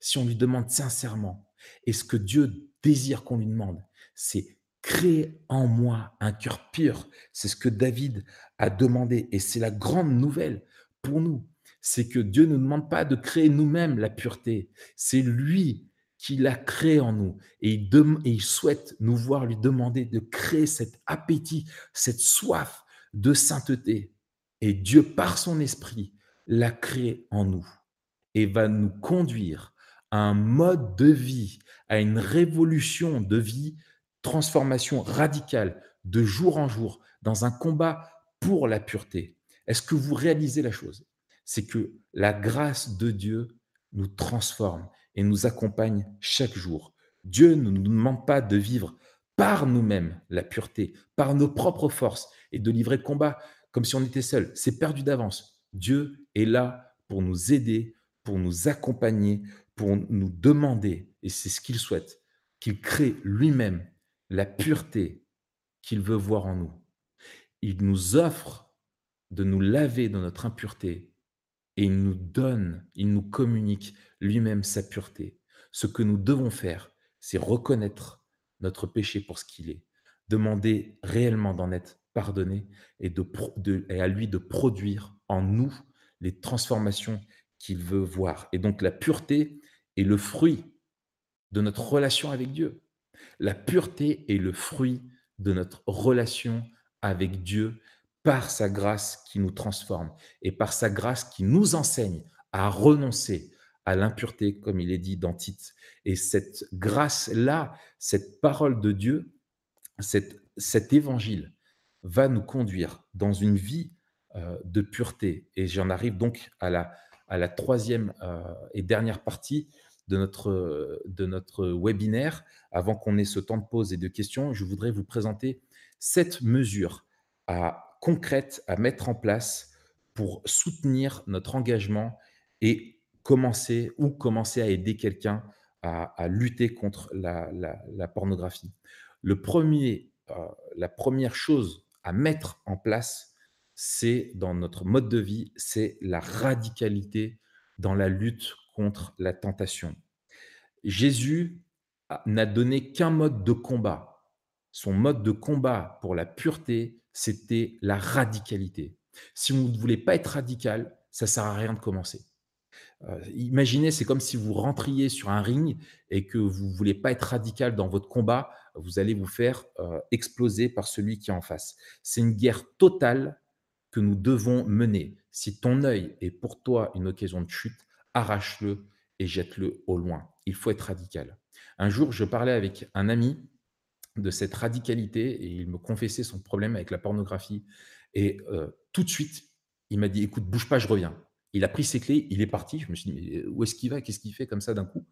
Si on lui demande sincèrement, et ce que Dieu désire qu'on lui demande, c'est Crée en moi un cœur pur. C'est ce que David a demandé. Et c'est la grande nouvelle pour nous. C'est que Dieu ne nous demande pas de créer nous-mêmes la pureté. C'est lui qui l'a créé en nous. Et il, souhaite nous voir lui demander de créer cet appétit, cette soif de sainteté. Et Dieu, par son esprit, l'a créé en nous et va nous conduire à un mode de vie, à une révolution de vie transformation radicale de jour en jour dans un combat pour la pureté. Est-ce que vous réalisez la chose? C'est que la grâce de Dieu nous transforme et nous accompagne chaque jour. Dieu ne nous demande pas de vivre par nous-mêmes la pureté, par nos propres forces et de livrer combat comme si on était seul. C'est perdu d'avance. Dieu est là pour nous aider, pour nous accompagner, pour nous demander, et c'est ce qu'il souhaite, qu'il crée lui-même la pureté qu'il veut voir en nous. Il nous offre de nous laver de notre impureté et il nous donne, il nous communique lui-même sa pureté. Ce que nous devons faire, c'est reconnaître notre péché pour ce qu'il est, demander réellement d'en être pardonné et, à lui de produire en nous les transformations qu'il veut voir. Et donc la pureté est le fruit de notre relation avec Dieu. La pureté est le fruit de notre relation avec Dieu par sa grâce qui nous transforme et par sa grâce qui nous enseigne à renoncer à l'impureté, comme il est dit dans Tite. Et cette grâce-là, cette parole de Dieu, cet évangile va nous conduire dans une vie euh, de pureté. Et j'en arrive donc à la, à la troisième euh, et dernière partie de notre, de notre webinaire. Avant qu'on ait ce temps de pause et de questions, je voudrais vous présenter cette mesure à, concrète à mettre en place pour soutenir notre engagement et commencer ou commencer à aider quelqu'un à, lutter contre la, la, pornographie. Le premier, euh, la première chose à mettre en place, c'est dans notre mode de vie, c'est la radicalité dans la lutte contre la tentation. Jésus n'a donné qu'un mode de combat. Son mode de combat pour la pureté, c'était la radicalité. Si vous ne voulez pas être radical, ça ne sert à rien de commencer. Euh, imaginez, c'est comme si vous rentriez sur un ring et que vous ne voulez pas être radical dans votre combat, vous allez vous faire euh, exploser par celui qui est en face. C'est une guerre totale que nous devons mener. Si ton œil est pour toi une occasion de chute, arrache-le et jette-le au loin. Il faut être radical. Un jour, je parlais avec un ami de cette radicalité et il me confessait son problème avec la pornographie. Et euh, tout de suite, il m'a dit, écoute, bouge pas, je reviens. Il a pris ses clés, il est parti. Je me suis dit, où est-ce qu'il va? Qu'est-ce qu'il fait comme ça d'un coup?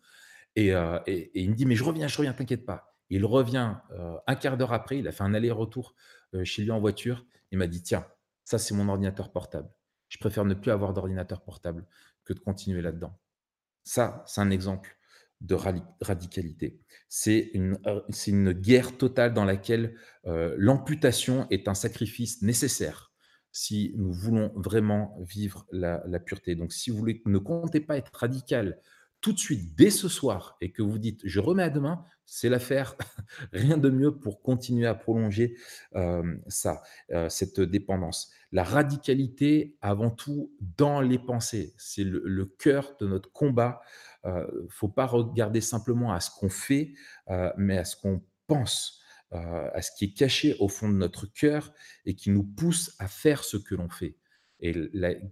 Euh, et, il me dit, mais je reviens, je reviens, t'inquiète pas. Il revient euh, un quart d'heure après, il a fait un aller-retour chez lui en voiture. Il m'a dit, tiens, ça c'est mon ordinateur portable. Je préfère ne plus avoir d'ordinateur portable que de continuer là-dedans. Ça, c'est un exemple de radicalité. C'est une, euh, une, guerre totale dans laquelle euh, l'amputation est un sacrifice nécessaire si nous voulons vraiment vivre la, la, pureté. Donc, si vous voulez, ne comptez pas être radical tout de suite, dès ce soir, et que vous dites je remets à demain, c'est l'affaire. Rien de mieux pour continuer à prolonger euh, ça, cette dépendance. La radicalité, avant tout, dans les pensées. C'est le, cœur de notre combat. Euh, faut pas regarder simplement à ce qu'on fait, mais à ce qu'on pense, à ce qui est caché au fond de notre cœur et qui nous pousse à faire ce que l'on fait. Et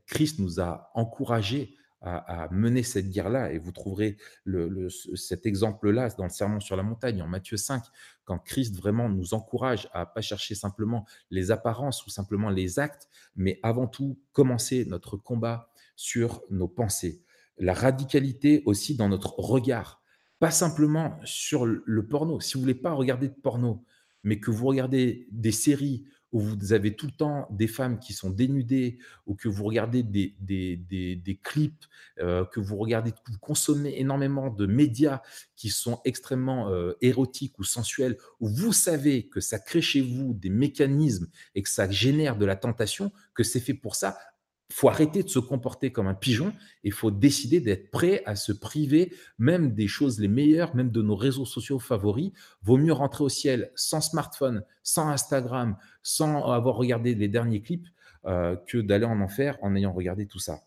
Christ nous a encouragés à, mener cette guerre-là. Et vous trouverez cet exemple-là dans le Sermon sur la montagne, en Matthieu 5, quand Christ vraiment nous encourage à pas chercher simplement les apparences ou simplement les actes, mais avant tout commencer notre combat sur nos pensées. La radicalité aussi dans notre regard, pas simplement sur le porno. Si vous voulez pas regarder de porno, mais que vous regardez des séries où vous avez tout le temps des femmes qui sont dénudées, ou que vous regardez des, clips, euh, que vous regardez, vous consommez énormément de médias qui sont extrêmement euh, érotiques ou sensuels, où vous savez que ça crée chez vous des mécanismes et que ça génère de la tentation, que c'est fait pour ça, faut arrêter de se comporter comme un pigeon il faut décider d'être prêt à se priver même des choses les meilleures, même de nos réseaux sociaux favoris. Vaut mieux rentrer au ciel sans smartphone, sans Instagram, sans avoir regardé les derniers clips euh, que d'aller en enfer en ayant regardé tout ça.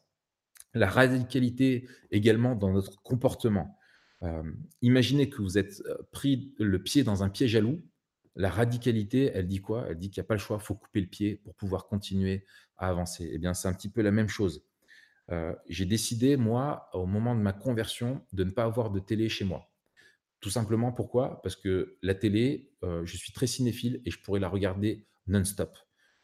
La radicalité également dans notre comportement. Euh, imaginez que vous êtes euh, pris le pied dans un pied jaloux la radicalité, elle dit quoi? Elle dit qu'il n'y a pas le choix, il faut couper le pied pour pouvoir continuer avancer. Eh bien, c'est un petit peu la même chose. Euh, j'ai décidé, moi, au moment de ma conversion, de ne pas avoir de télé chez moi. Tout simplement pourquoi? Parce que la télé, euh, je suis très cinéphile et je pourrais la regarder non-stop.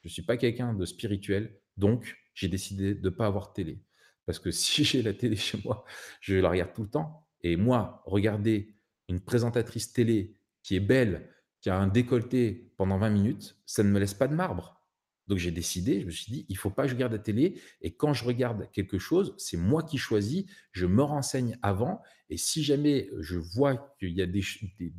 Je ne suis pas quelqu'un de spirituel, donc j'ai décidé de ne pas avoir de télé. Parce que si j'ai la télé chez moi, je la regarde tout le temps. Et moi, regarder une présentatrice télé qui est belle, qui a un décolleté pendant 20 minutes, ça ne me laisse pas de marbre. Donc j'ai décidé, je me suis dit, il faut pas que je regarde la télé. Et quand je regarde quelque chose, c'est moi qui choisis, je me renseigne avant. Et si jamais je vois qu'il y a des,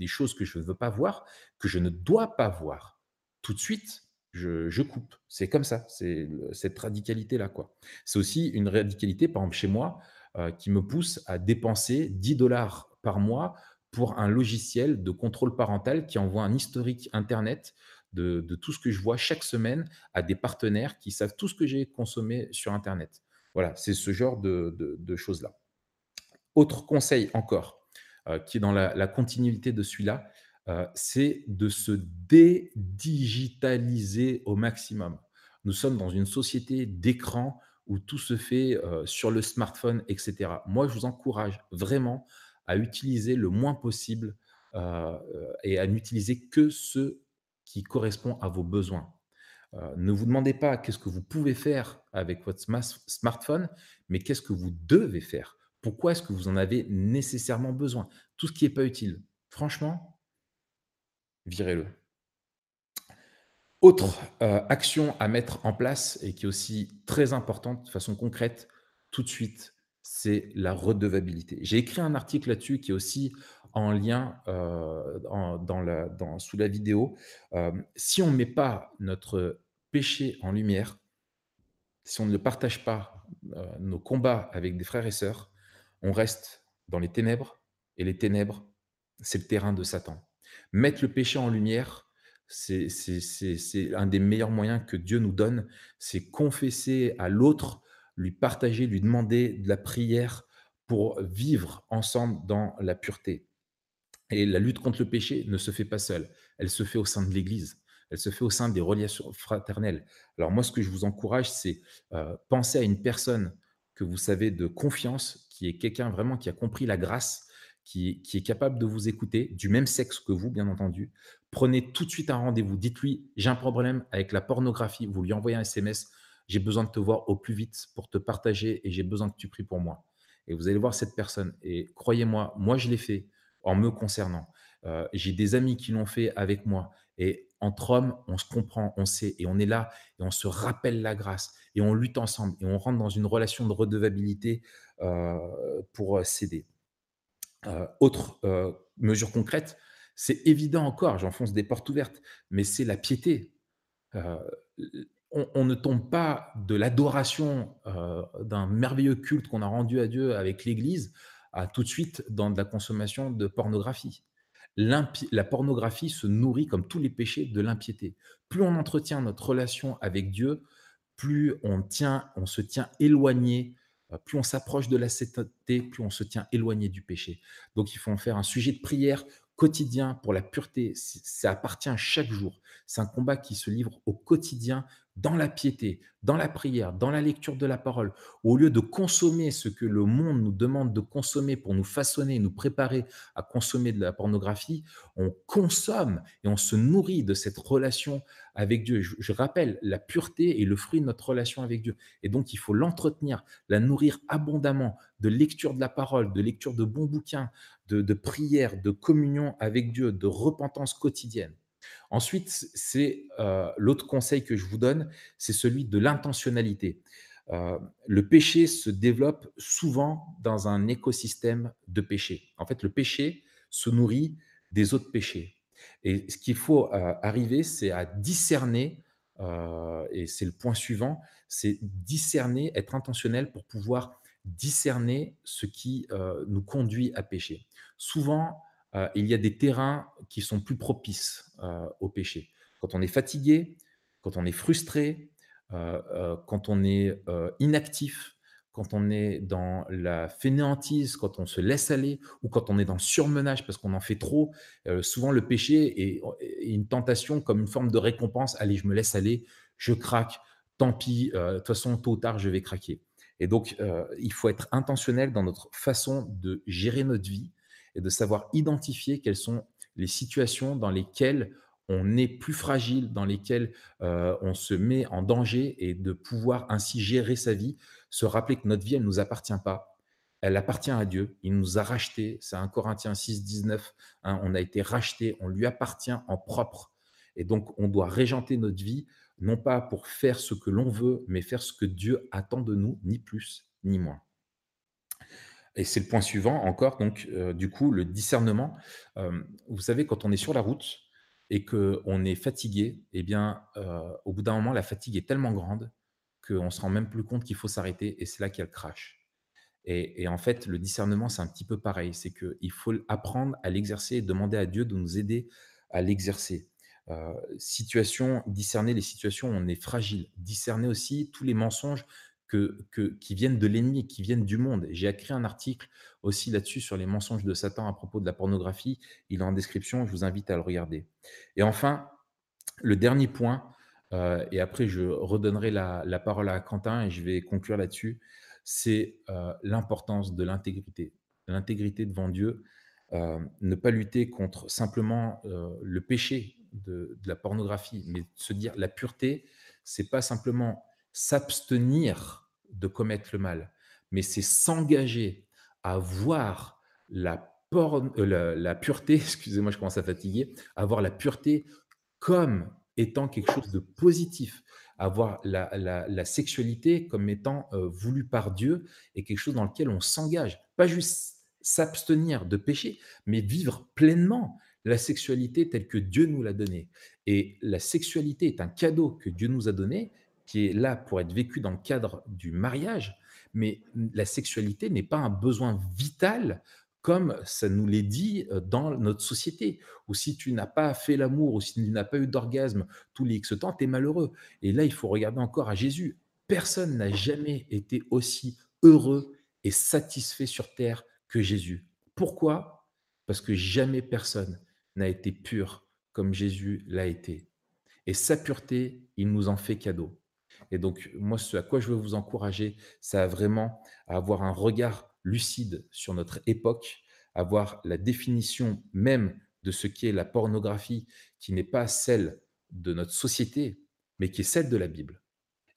choses que je ne veux pas voir, que je ne dois pas voir, tout de suite, je, coupe. C'est comme ça, c'est cette radicalité-là. quoi. C'est aussi une radicalité, par exemple, chez moi, euh, qui me pousse à dépenser 10 dollars par mois pour un logiciel de contrôle parental qui envoie un historique Internet de, tout ce que je vois chaque semaine à des partenaires qui savent tout ce que j'ai consommé sur Internet. Voilà, c'est ce genre de, choses-là. Autre conseil encore, euh, qui est dans la, continuité de celui-là, euh, c'est de se dédigitaliser au maximum. Nous sommes dans une société d'écran où tout se fait euh, sur le smartphone, etc. Moi, je vous encourage vraiment à utiliser le moins possible et à n'utiliser que ce correspond à vos besoins. Euh, ne vous demandez pas qu'est-ce que vous pouvez faire avec votre smartphone, mais qu'est-ce que vous devez faire. Pourquoi est-ce que vous en avez nécessairement besoin? Tout ce qui n'est pas utile, franchement, virez-le. Autre euh, action à mettre en place et qui est aussi très importante de façon concrète, tout de suite, c'est la redevabilité. J'ai écrit un article là-dessus qui est aussi en lien euh, dans sous la vidéo. Euh, si on ne met pas notre péché en lumière, si on ne partage pas euh, nos combats avec des frères et sœurs, on reste dans les ténèbres et les ténèbres, c'est le terrain de Satan. Mettre le péché en lumière, c'est un des meilleurs moyens que Dieu nous donne, c'est confesser à l'autre, lui partager, lui demander de la prière pour vivre ensemble dans la pureté. Et la lutte contre le péché ne se fait pas seule, elle se fait au sein de l'Église, elle se fait au sein des relations fraternelles. Alors moi, ce que je vous encourage, c'est euh, penser à une personne que vous savez de confiance, qui est quelqu'un vraiment qui a compris la grâce, qui, qui, est capable de vous écouter, du même sexe que vous, bien entendu. Prenez tout de suite un rendez-vous. Dites-lui, j'ai un problème avec la pornographie. Vous lui envoyez un SMS. J'ai besoin de te voir au plus vite pour te partager et j'ai besoin que tu pries pour moi. Et vous allez voir cette personne. Et croyez-moi, moi, je l'ai fait en me concernant. Euh, j'ai des amis qui l'ont fait avec moi. Et entre hommes, on se comprend, on sait, et on est là, et on se rappelle la grâce, et on lutte ensemble, et on rentre dans une relation de redevabilité euh, pour euh, s'aider. autre mesure concrète, c'est évident encore, j'enfonce des portes ouvertes, mais c'est la piété. On, on, ne tombe pas de l'adoration d'un merveilleux culte qu'on a rendu à Dieu avec l'Église à tout de suite dans la consommation de pornographie. La pornographie se nourrit, comme tous les péchés, de l'impiété. Plus on entretient notre relation avec Dieu, plus on, tient, on se tient éloigné, euh, plus on s'approche de la sainteté, plus on se tient éloigné du péché. Donc il faut en faire un sujet de prière quotidien pour la pureté. Ça appartient chaque jour. C'est un combat qui se livre au quotidien dans la piété, dans la prière, dans la lecture de la parole, au lieu de consommer ce que le monde nous demande de consommer pour nous façonner, nous préparer à consommer de la pornographie, on consomme et on se nourrit de cette relation avec Dieu. Je, rappelle, la pureté est le fruit de notre relation avec Dieu. Et donc, il faut l'entretenir, la nourrir abondamment de lecture de la parole, de lecture de bons bouquins, de, prière, de communion avec Dieu, de repentance quotidienne. Ensuite, c'est euh, l'autre conseil que je vous donne, c'est celui de l'intentionnalité. Euh, le péché se développe souvent dans un écosystème de péché. En fait, le péché se nourrit des autres péchés. Et ce qu'il faut euh, arriver, c'est à discerner, et c'est le point suivant, c'est discerner, être intentionnel pour pouvoir discerner ce qui nous conduit à pécher. Souvent, il y a des terrains qui sont plus propices euh, au péché. Quand on est fatigué, quand on est frustré, euh, quand on est inactif, quand on est dans la fainéantise, quand on se laisse aller, ou quand on est dans le surmenage parce qu'on en fait trop, souvent le péché est, une tentation comme une forme de récompense. Allez, je me laisse aller, je craque, tant pis, de toute façon, tôt ou tard, je vais craquer. Et donc, il faut être intentionnel dans notre façon de gérer notre vie, et de savoir identifier quelles sont les situations dans lesquelles on est plus fragile, dans lesquelles euh, on se met en danger et de pouvoir ainsi gérer sa vie, se rappeler que notre vie, elle ne nous appartient pas. Elle appartient à Dieu. Il nous a rachetés. C'est un Corinthiens 6, 19. Hein, on a été racheté. On lui appartient en propre. Et donc, on doit régenter notre vie, non pas pour faire ce que l'on veut, mais faire ce que Dieu attend de nous, ni plus, ni moins. Et c'est le point suivant encore, donc euh, du coup, le discernement. Euh, vous savez, quand on est sur la route et qu'on est fatigué, eh bien, euh, au bout d'un moment, la fatigue est tellement grande qu'on ne se rend même plus compte qu'il faut s'arrêter et c'est là qu'il y a le crash. Et, en fait, le discernement, c'est un petit peu pareil. C'est qu'il faut apprendre à l'exercer et demander à Dieu de nous aider à l'exercer. situation, discerner les situations où on est fragile, discerner aussi tous les mensonges qui viennent de l'ennemi, qui viennent du monde. J'ai écrit un article aussi là-dessus sur les mensonges de Satan à propos de la pornographie. Il est en description, je vous invite à le regarder. Et enfin, le dernier point, euh, et après je redonnerai la, parole à Quentin et je vais conclure là-dessus, c'est euh, l'importance de l'intégrité. L'intégrité devant Dieu, euh, ne pas lutter contre simplement le péché de, de, la pornographie, mais se dire la pureté, c'est pas simplement s'abstenir de commettre le mal, mais c'est s'engager à voir la, euh, la, pureté, excusez-moi, je commence à fatiguer, à voir la pureté comme étant quelque chose de positif, à voir la, sexualité comme étant euh, voulu par Dieu et quelque chose dans lequel on s'engage, pas juste s'abstenir de péché, mais vivre pleinement la sexualité telle que Dieu nous l'a donnée. Et la sexualité est un cadeau que Dieu nous a donné qui est là pour être vécu dans le cadre du mariage, mais la sexualité n'est pas un besoin vital comme ça nous l'est dit euh, dans notre société, ou si tu n'as pas fait l'amour, ou si tu n'as pas eu d'orgasme tous les X temps, tu es malheureux. Et là, il faut regarder encore à Jésus. Personne n'a jamais été aussi heureux et satisfait sur terre que Jésus. Pourquoi? Parce que jamais personne n'a été pur comme Jésus l'a été. Et sa pureté, il nous en fait cadeau. Et donc, moi, ce à quoi je veux vous encourager, c'est vraiment à avoir un regard lucide sur notre époque, avoir la définition même de ce qu'est la pornographie, qui n'est pas celle de notre société, mais qui est celle de la Bible,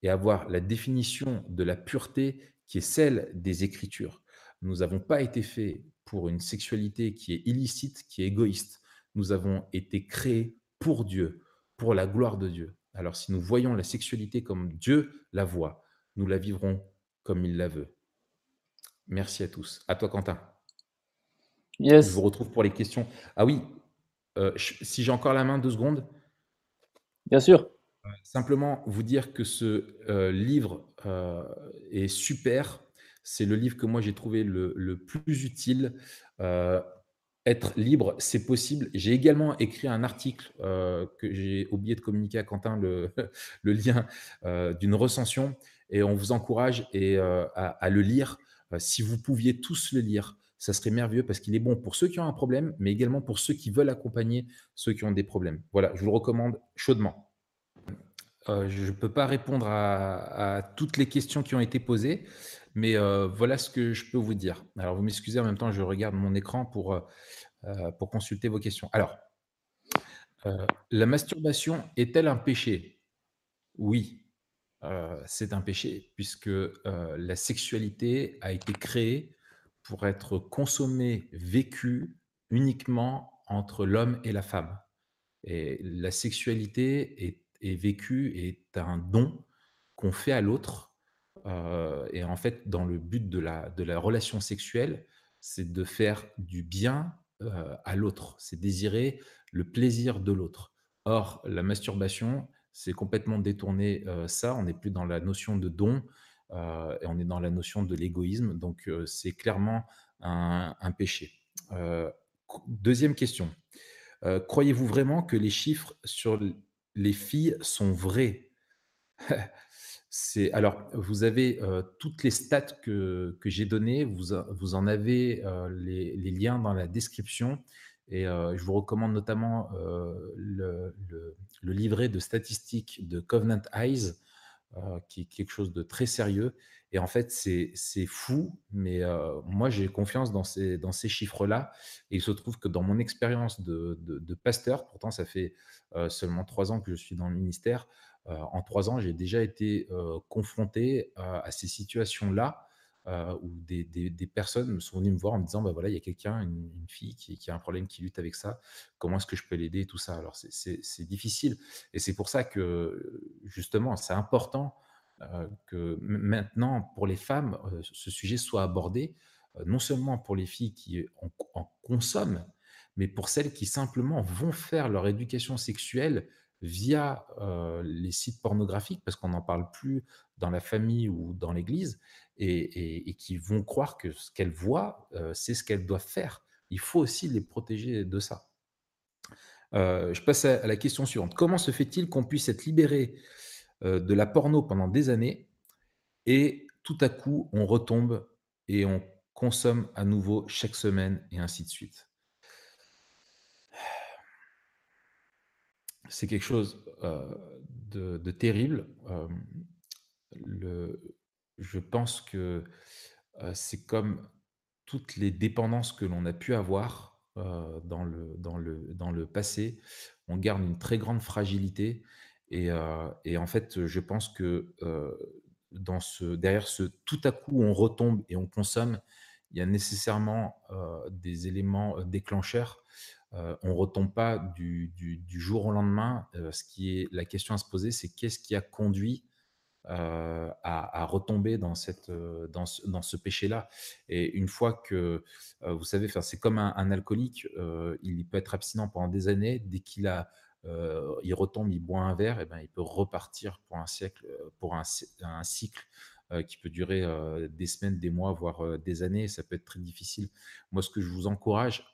et avoir la définition de la pureté qui est celle des Écritures. Nous n'avons pas été faits pour une sexualité qui est illicite, qui est égoïste. Nous avons été créés pour Dieu, pour la gloire de Dieu. Alors si nous voyons la sexualité comme Dieu la voit, nous la vivrons comme il la veut. Merci à tous. À toi, Quentin. Yes. Je vous retrouve pour les questions. Ah oui, euh, si j'ai encore la main, deux secondes. Bien sûr. Simplement vous dire que ce euh, livre euh, est super. C'est le livre que moi j'ai trouvé le, le, plus utile être libre, c'est possible. J'ai également écrit un article euh, que j'ai oublié de communiquer à Quentin, le, lien euh, d'une recension, et on vous encourage et, euh, à, le lire. si vous pouviez tous le lire, ça serait merveilleux parce qu'il est bon pour ceux qui ont un problème, mais également pour ceux qui veulent accompagner ceux qui ont des problèmes. Voilà, je vous le recommande chaudement. je ne peux pas répondre à, à, toutes les questions qui ont été posées, mais voilà ce que je peux vous dire. Alors, vous m'excusez, en même temps, je regarde mon écran pour euh, pour consulter vos questions. Alors, euh, la masturbation est-elle un péché? Oui, euh, c'est un péché, puisque la sexualité a été créée pour être consommée, vécue uniquement entre l'homme et la femme. Et la sexualité est, est vécue, est un don qu'on fait à l'autre. Et en fait, dans le but de la, relation sexuelle, c'est de faire du bien euh, à l'autre, c'est désirer le plaisir de l'autre. Or, la masturbation, c'est complètement détourné euh, ça, on n'est plus dans la notion de don, euh, et on est dans la notion de l'égoïsme, donc c'est clairement un péché. deuxième question. Croyez-vous vraiment que les chiffres sur les filles sont vrais? alors, vous avez toutes les stats que, j'ai données, vous, vous en avez les, liens dans la description. Et je vous recommande notamment le, livret de statistiques de Covenant Eyes, qui est quelque chose de très sérieux. Et en fait, c'est fou, mais moi, j'ai confiance dans ces, dans ces chiffres-là. Et il se trouve que dans mon expérience de, de pasteur, pourtant ça fait seulement trois ans que je suis dans le ministère, euh, en trois ans, j'ai déjà été euh, confronté à ces situations-là euh, où des, personnes sont venues me voir en me disant bah voilà, il y a quelqu'un, une, fille qui, a un problème, qui lutte avec ça, comment est-ce que je peux l'aider, tout ça? Alors, c'est difficile. Et c'est pour ça que, justement, c'est important que maintenant, pour les femmes, ce sujet soit abordé, non seulement pour les filles qui en consomment, mais pour celles qui simplement vont faire leur éducation sexuelle via les sites pornographiques, parce qu'on n'en parle plus dans la famille ou dans l'église, et, qui vont croire que ce qu'elles voient, c'est ce qu'elles doivent faire. Il faut aussi les protéger de ça. je passe à, la question suivante. Comment se fait-il qu'on puisse être libéré de la porno pendant des années et tout à coup, on retombe et on consomme à nouveau chaque semaine et ainsi de suite? C'est quelque chose, heu, de terrible, le je pense que, heu, c'est comme toutes les dépendances que l'on a pu avoir, dans le dans le dans le passé. On garde une très grande fragilité et en fait, je pense que, dans ce derrière ce tout à coup on retombe et on consomme, il y a nécessairement, des éléments, heu, déclencheurs. Heu, on retombe pas du du jour au lendemain. Heu, ce qui est la question à se poser, c'est qu'est-ce qui a conduit, heu, à retomber dans cette, dans ce dans ce péché-là? Et une fois que, vous savez, c'est comme un un alcoolique, il peut être abstinent pendant des années. Dès qu'il a, il retombe, il boit un verre et ben, il peut repartir pour un siècle, pour un cy un cycle, qui peut durer, heu, des semaines, des mois, voire, heu, des années. Ça peut être très difficile. Moi, ce que je vous encourage,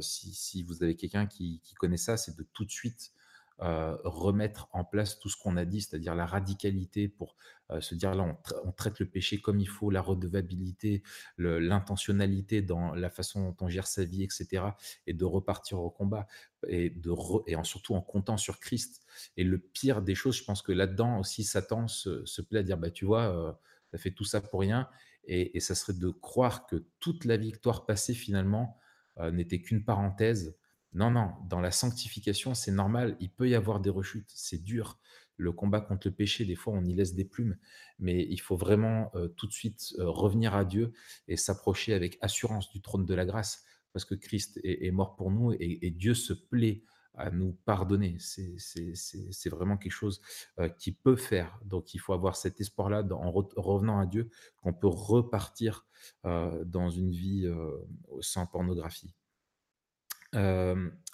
si vous avez quelqu'un qui connaît ça, c'est de tout de suite, remettre en place tout ce qu'on a dit, c'est-à-dire la radicalité pour, se dire: «Là, on trai on traite le péché comme il faut», la redevabilité, l'intentionnalité dans la façon dont on gère sa vie et cetera et de repartir au combat et de et en surtout en comptant sur Christ et le pire des choses, je pense que là-dedans aussi Satan se plaît à dire: «Bah, tu vois, tu fait tout ça pour rien» et ça serait de croire que toute la victoire passée finalement, heu, n'était qu'une parenthèse. Non, non, dans la sanctification, c'est normal, il peut y avoir des rechutes, c'est dur. Le combat contre le péché, des fois, on y laisse des plumes, mais il faut vraiment, heu, tout de suite, heu, revenir à Dieu et s'approcher avec assurance du trône de la grâce, parce que Christ est mort pour nous et Dieu se plaît à nous pardonner. C'est vraiment quelque chose, heu, qu'il peut faire. Donc il faut avoir cet espoir-là en re revenant à Dieu, qu'on peut repartir, heu, dans une vie, heu, sans pornographie.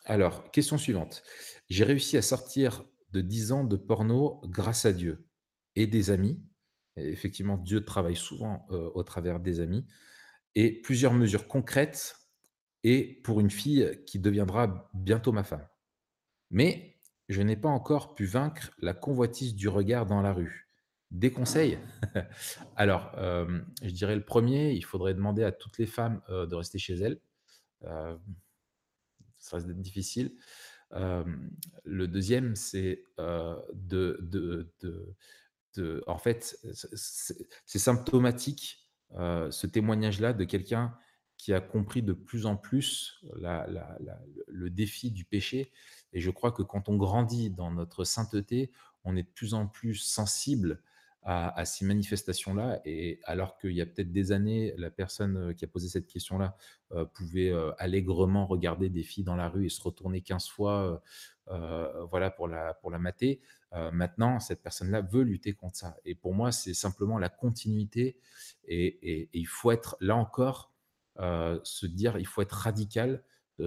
Alors, question suivante. J'ai réussi à sortir de 10 ans de porno grâce à Dieu et des amis. Effectivement, Dieu travaille souvent, au travers des amis et plusieurs mesures concrètes et pour une fille qui deviendra bientôt ma femme. Mais je n'ai pas encore pu vaincre la convoitise du regard dans la rue. Des conseils? Alors, hem, je dirais le premier, il faudrait demander à toutes les femmes, heu, de rester chez elles. Heu ça difficile. Hem, le deuxième, c'est, de de de de en fait, c'est symptomatique, ce témoignage-là de quelqu'un qui a compris de plus en plus la la la le le défi du péché et je crois que quand on grandit dans notre sainteté, on est de plus en plus sensible à ces manifestations-là et alors qu'il y a peut-être des années, la personne, heu, qui a posé cette question-là, heu, pouvait, heu, allègrement regarder des filles dans la rue et se retourner 15 fois, voilà pour la pour la mater. Maintenant, cette personne-là veut lutter contre ça et pour moi, c'est simplement la continuité et il faut être là encore, se dire: «Il faut être radical»,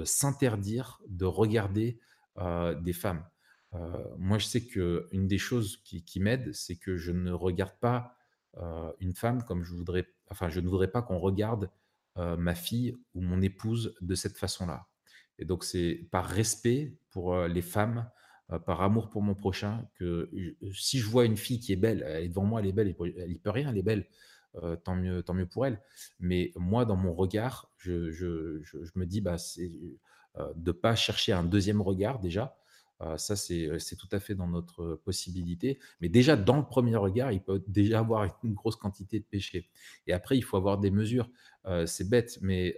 s'interdire de regarder, heu, des femmes. Heu, moi, je sais qu'une des choses qui m'aide, c'est que je ne regarde pas, heu, une femme comme je voudrais enfin, je ne voudrais pas qu'on regarde, ma fille ou mon épouse de cette façon-là et donc c'est par respect pour, les femmes, par amour pour mon prochain que si je vois une fille qui est belle, elle est devant moi, elle est belle, elle y peut rien, elle est belle, tant mieux tant mieux pour elle. Mais moi, dans mon regard, je me dis: «Bah, heu, de pas chercher un deuxième regard déjà, Heu, ça, c'est, heu, c'est tout à fait dans notre, possibilité. Mais déjà, dans le premier regard, il peut déjà avoir une grosse quantité de péché et après, il faut avoir des mesures. C'est bête, mais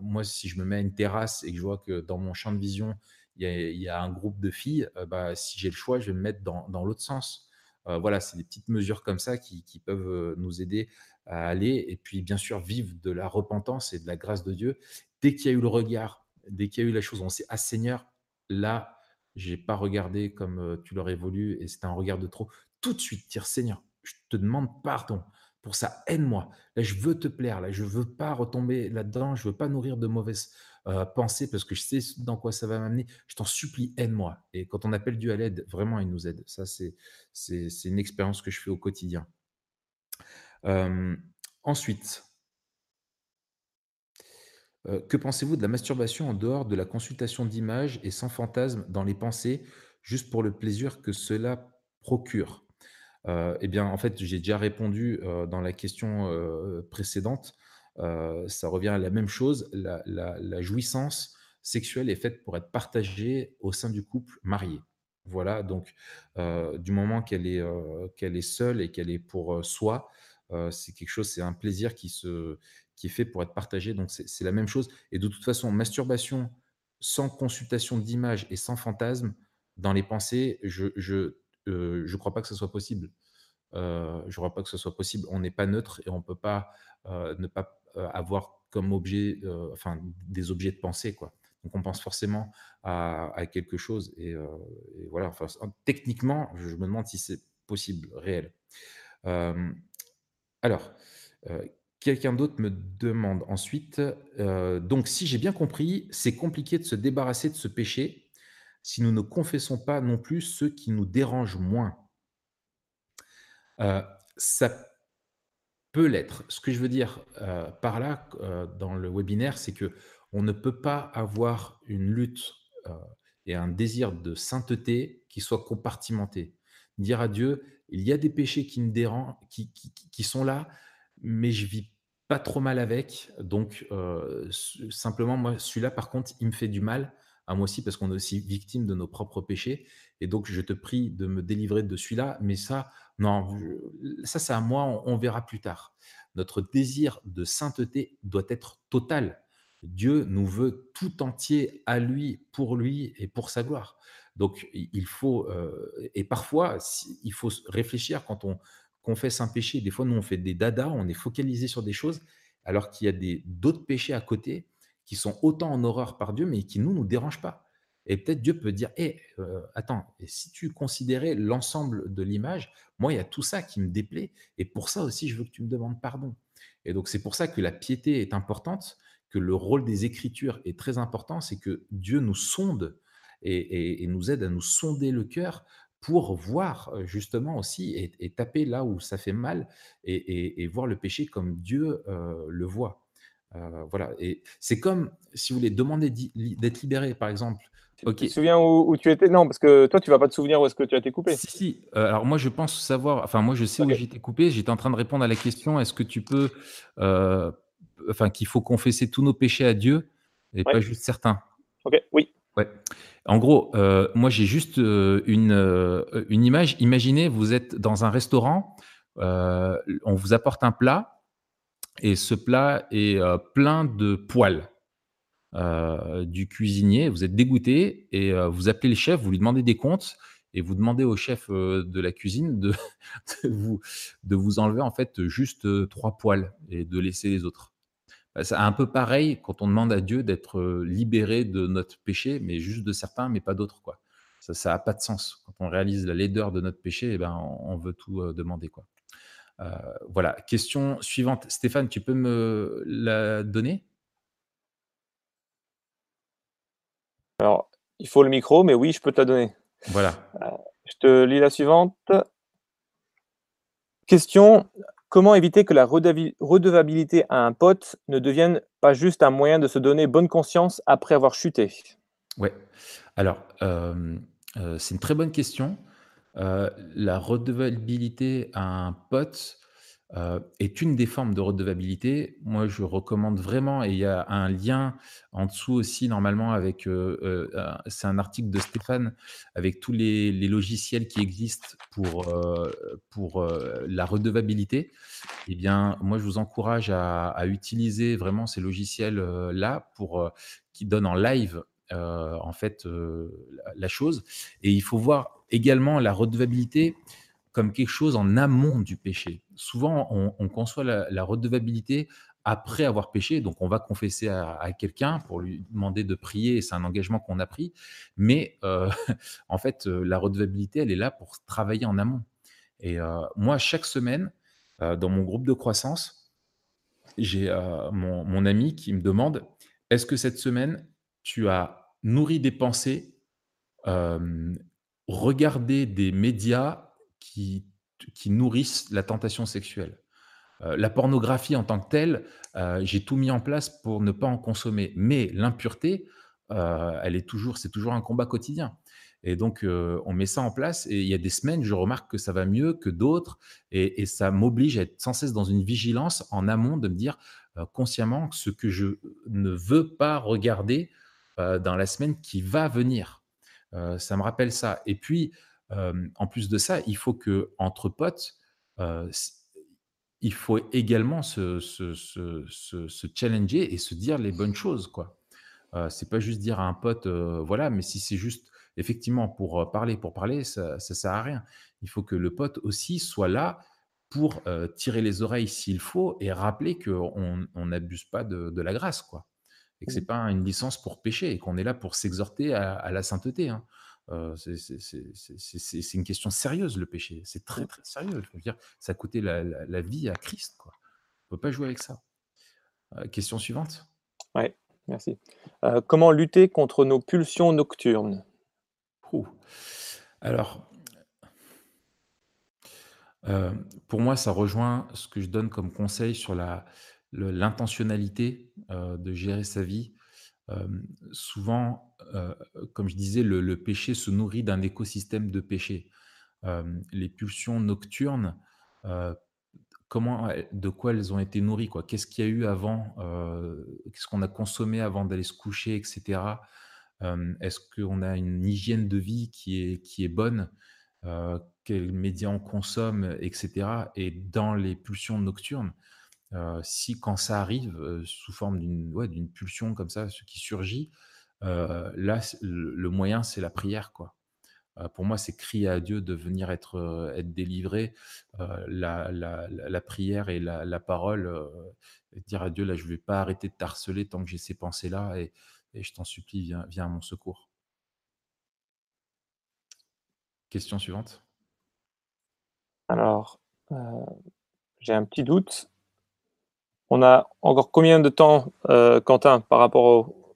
moi, si je me mets à une terrasse et que je vois que dans mon champ de vision, il y a un groupe de filles, bah, si j'ai le choix, je vais me mettre dans dans l'autre sens. Voilà, c'est des petites mesures comme ça qui qui peuvent, nous aider à aller et puis, bien sûr, vivre de la repentance et de la grâce de Dieu. Dès qu'il y a eu le regard, dès qu'il y a eu la chose, on s'est: «Ah Seigneur, là, j'ai pas regardé comme, heu, tu l'aurais voulu et c'était un regard de trop. Tout de suite dire: «Seigneur, je te demande pardon pour ça, aide-moi. Là, je veux te plaire, là, je veux pas retomber là-dedans, je veux pas nourrir de mauvaises, heu, pensées parce que je sais dans quoi ça va m'amener. Je t'en supplie, aide-moi» et quand on appelle Dieu à l'aide, vraiment il nous aide. Ça, c'est une expérience que je fais au quotidien. Hem, ensuite Heu, que pensez-vous de la masturbation en dehors de la consultation d'images et sans fantasme dans les pensées, juste pour le plaisir que cela procure? eh bien, en fait, j'ai déjà répondu dans la question précédente. ça revient à la même chose. La, jouissance sexuelle est faite pour être partagée au sein du couple marié. Voilà, donc du moment qu'elle est, qu'elle est seule et qu'elle est pour soi, c'est quelque chose, c'est un plaisir qui, se, qui est fait pour être partagé. Donc c'est la même chose. Et de toute façon, masturbation sans consultation d'image et sans fantasme, dans les pensées, je ne je, je crois pas que ce soit possible. je ne crois pas que ce soit possible. On n'est pas neutre et on ne peut pas ne pas avoir comme objet, enfin, des objets de pensée, quoi. Donc on pense forcément à, quelque chose. Et, voilà, enfin, techniquement, je me demande si c'est possible, réel. alors, quelqu'un d'autre me demande ensuite, donc si j'ai bien compris, c'est compliqué de se débarrasser de ce péché si nous ne confessons pas non plus ceux qui nous dérangent moins. ça peut l'être. Ce que je veux dire par là, dans le webinaire, c'est que on ne peut pas avoir une lutte euh, et un désir de sainteté qui soit compartimenté. Dire à Dieu, il y a des péchés qui me dérangent, qui, qui, sont là, mais je vis pas trop mal avec. Donc, euh, simplement, moi, celui-là, par contre, il me fait du mal à moi aussi parce qu'on est aussi victime de nos propres péchés. Et donc, je te prie de me délivrer de celui-là. Mais ça, non, ça, c'est à moi, on verra plus tard. Notre désir de sainteté doit être total. Dieu nous veut tout entier à lui, pour lui et pour sa gloire. Donc il faut, euh, et parfois, il faut réfléchir quand on confesse un péché. Des fois, nous, on fait des dadas, on est focalisé sur des choses, alors qu'il y a d'autres péchés à côté qui sont autant en horreur par Dieu, mais qui nous, nous dérangent pas. Et peut-être Dieu peut dire, hé, euh, attends, si tu considérais l'ensemble de l'image, moi, il y a tout ça qui me déplaît, et pour ça aussi, je veux que tu me demandes pardon. Et donc, c'est pour ça que la piété est importante, que le rôle des Écritures est très important, c'est que Dieu nous sonde et, nous aide à nous sonder le cœur pour voir justement aussi et, taper là où ça fait mal et, voir le péché comme Dieu euh, le voit. Euh, voilà, et c'est comme, si vous voulez, demander d'être libéré, par exemple. Tu te souviens où, tu étais? Non, parce que toi, tu vas pas te souvenir où est-ce que tu as été coupé. Si, si. alors moi, je pense savoir. Enfin, moi, je sais où été coupé. J'étais en train de répondre à la question est-ce que tu peux enfin, qu'il faut confesser tous nos péchés à Dieu et pas juste certains? Ouais. En gros, euh, moi j'ai juste euh, une, euh, une image. Imaginez, vous êtes dans un restaurant, on vous apporte un plat et ce plat est plein de poils. du cuisinier, vous êtes dégoûté et vous appelez le chef, vous lui demandez des comptes et vous demandez au chef de la cuisine de, vous, de vous enlever en fait juste trois poils et de laisser les autres. Bah, c'est un peu pareil quand on demande à Dieu d'être libéré de notre péché, mais juste de certains, mais pas d'autres. quoi. Ça n'a pas de sens. Quand on réalise la laideur de notre péché, eh ben, on, veut tout demander. quoi. voilà. Question suivante. Stéphane, tu peux me la donner? Alors, il faut le micro, mais oui, je peux te la donner. Voilà. je te lis la suivante. Question Comment éviter que la redevabilité à un pote ne devienne pas juste un moyen de se donner bonne conscience après avoir chuté? Ouais. Alors, euh, c'est une très bonne question. Euh, la redevabilité à un pote, euh, est une des formes de redevabilité. Moi, je recommande vraiment, et il y a un lien en dessous aussi normalement avec, euh, euh, c'est un article de Stéphane avec tous les, logiciels qui existent pour, pour la redevabilité. Eh bien, moi, je vous encourage à, utiliser vraiment ces logiciels-là pour qui donnent en live en fait la chose. Et il faut voir également la redevabilité comme quelque chose en amont du péché. Souvent, on, conçoit la, redevabilité après avoir péché, donc on va confesser à, quelqu'un pour lui demander de prier, c'est un engagement qu'on a pris, mais euh, en fait, euh, la redevabilité, elle est là pour travailler en amont. Et euh, moi, chaque semaine, dans mon groupe de croissance, j'ai mon, mon, ami qui me demande, est-ce que cette semaine, tu as nourri des pensées, regardé des médias qui, nourrissent la tentation sexuelle. Euh, la pornographie en tant que telle, euh, j'ai tout mis en place pour ne pas en consommer. Mais l'impureté, euh, elle est toujours, c'est toujours un combat quotidien. Et donc, on met ça en place et il y a des semaines, je remarque que ça va mieux que d'autres et, et ça m'oblige à être sans cesse dans une vigilance en amont de me dire consciemment ce que je ne veux pas regarder dans la semaine qui va venir. ça me rappelle ça. Et puis, en plus de ça, il faut que entre potes, il faut également se, se, challenger et se dire les bonnes choses, quoi. Euh, c'est pas juste dire à un pote, voilà, mais si c'est juste effectivement pour parler, pour parler, ça, ne sert à rien. Il faut que le pote aussi soit là pour tirer les oreilles s'il faut et rappeler qu'on n'abuse pas de, la grâce, quoi. Et que c'est pas une licence pour pécher et qu'on est là pour s'exhorter à, la sainteté. Hein. C'est une question sérieuse, le péché. C'est très, très sérieux. Je veux dire, ça a coûté la, vie à Christ. Quoi. On ne peut pas jouer avec ça. question suivante. Oui, merci. comment lutter contre nos pulsions nocturnes? Alors, pour moi, ça rejoint ce que je donne comme conseil sur l'intentionnalité de gérer sa vie. Souvent, comme je disais, le, péché se nourrit d'un écosystème de péché. les pulsions nocturnes, comment, de quoi elles ont été nourries Qu'est-ce qu'il y a eu avant Qu'est-ce qu'on a consommé avant d'aller se coucher, etc. Est-ce qu'on a une hygiène de vie qui est, qui est bonne? Quels médias on consomme, etc. Et dans les pulsions nocturnes, si quand ça arrive sous forme d'une ouais, d'une pulsion comme ça, ce qui surgit, là, le, moyen, c'est la prière, quoi. pour moi, c'est crier à Dieu de venir être, être délivré. La, la, la, prière et la, parole, dire à Dieu, là, je ne vais pas arrêter de t'harceler tant que j'ai ces pensées-là, et, et, je t'en supplie, viens, viens à mon secours. Question suivante. Alors, j'ai un petit doute. On a encore combien de temps, euh, Quentin, par rapport au...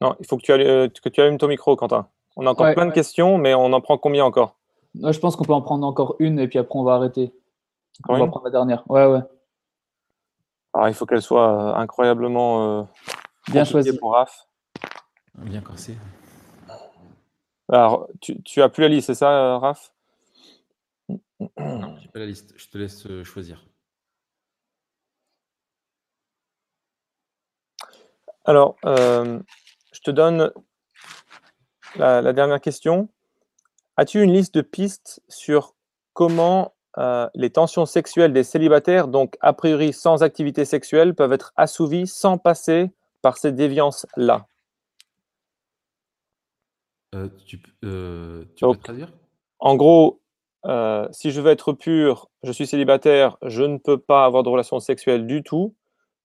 Non, il faut que tu, allumes, euh, que tu allumes ton micro, Quentin. On a encore plein de questions, mais on en prend combien encore? Je pense qu'on peut en prendre encore une et puis après on va arrêter. On va prendre la dernière. Ouais, ouais. Alors, il faut qu'elle soit incroyablement bien choisie pour Raph. Bien corsée. Alors, tu, tu as plus la liste, c'est ça, Raph? Non, j'ai pas la liste. Je te laisse euh, choisir. Alors, euh, je te donne la, dernière question. As-tu une liste de pistes sur comment euh, les tensions sexuelles des célibataires, donc a priori sans activité sexuelle, peuvent être assouvies sans passer par ces déviances-là? Tu, peux traduire? En gros, euh, si je veux être pur, je suis célibataire, je ne peux pas avoir de relations sexuelles du tout.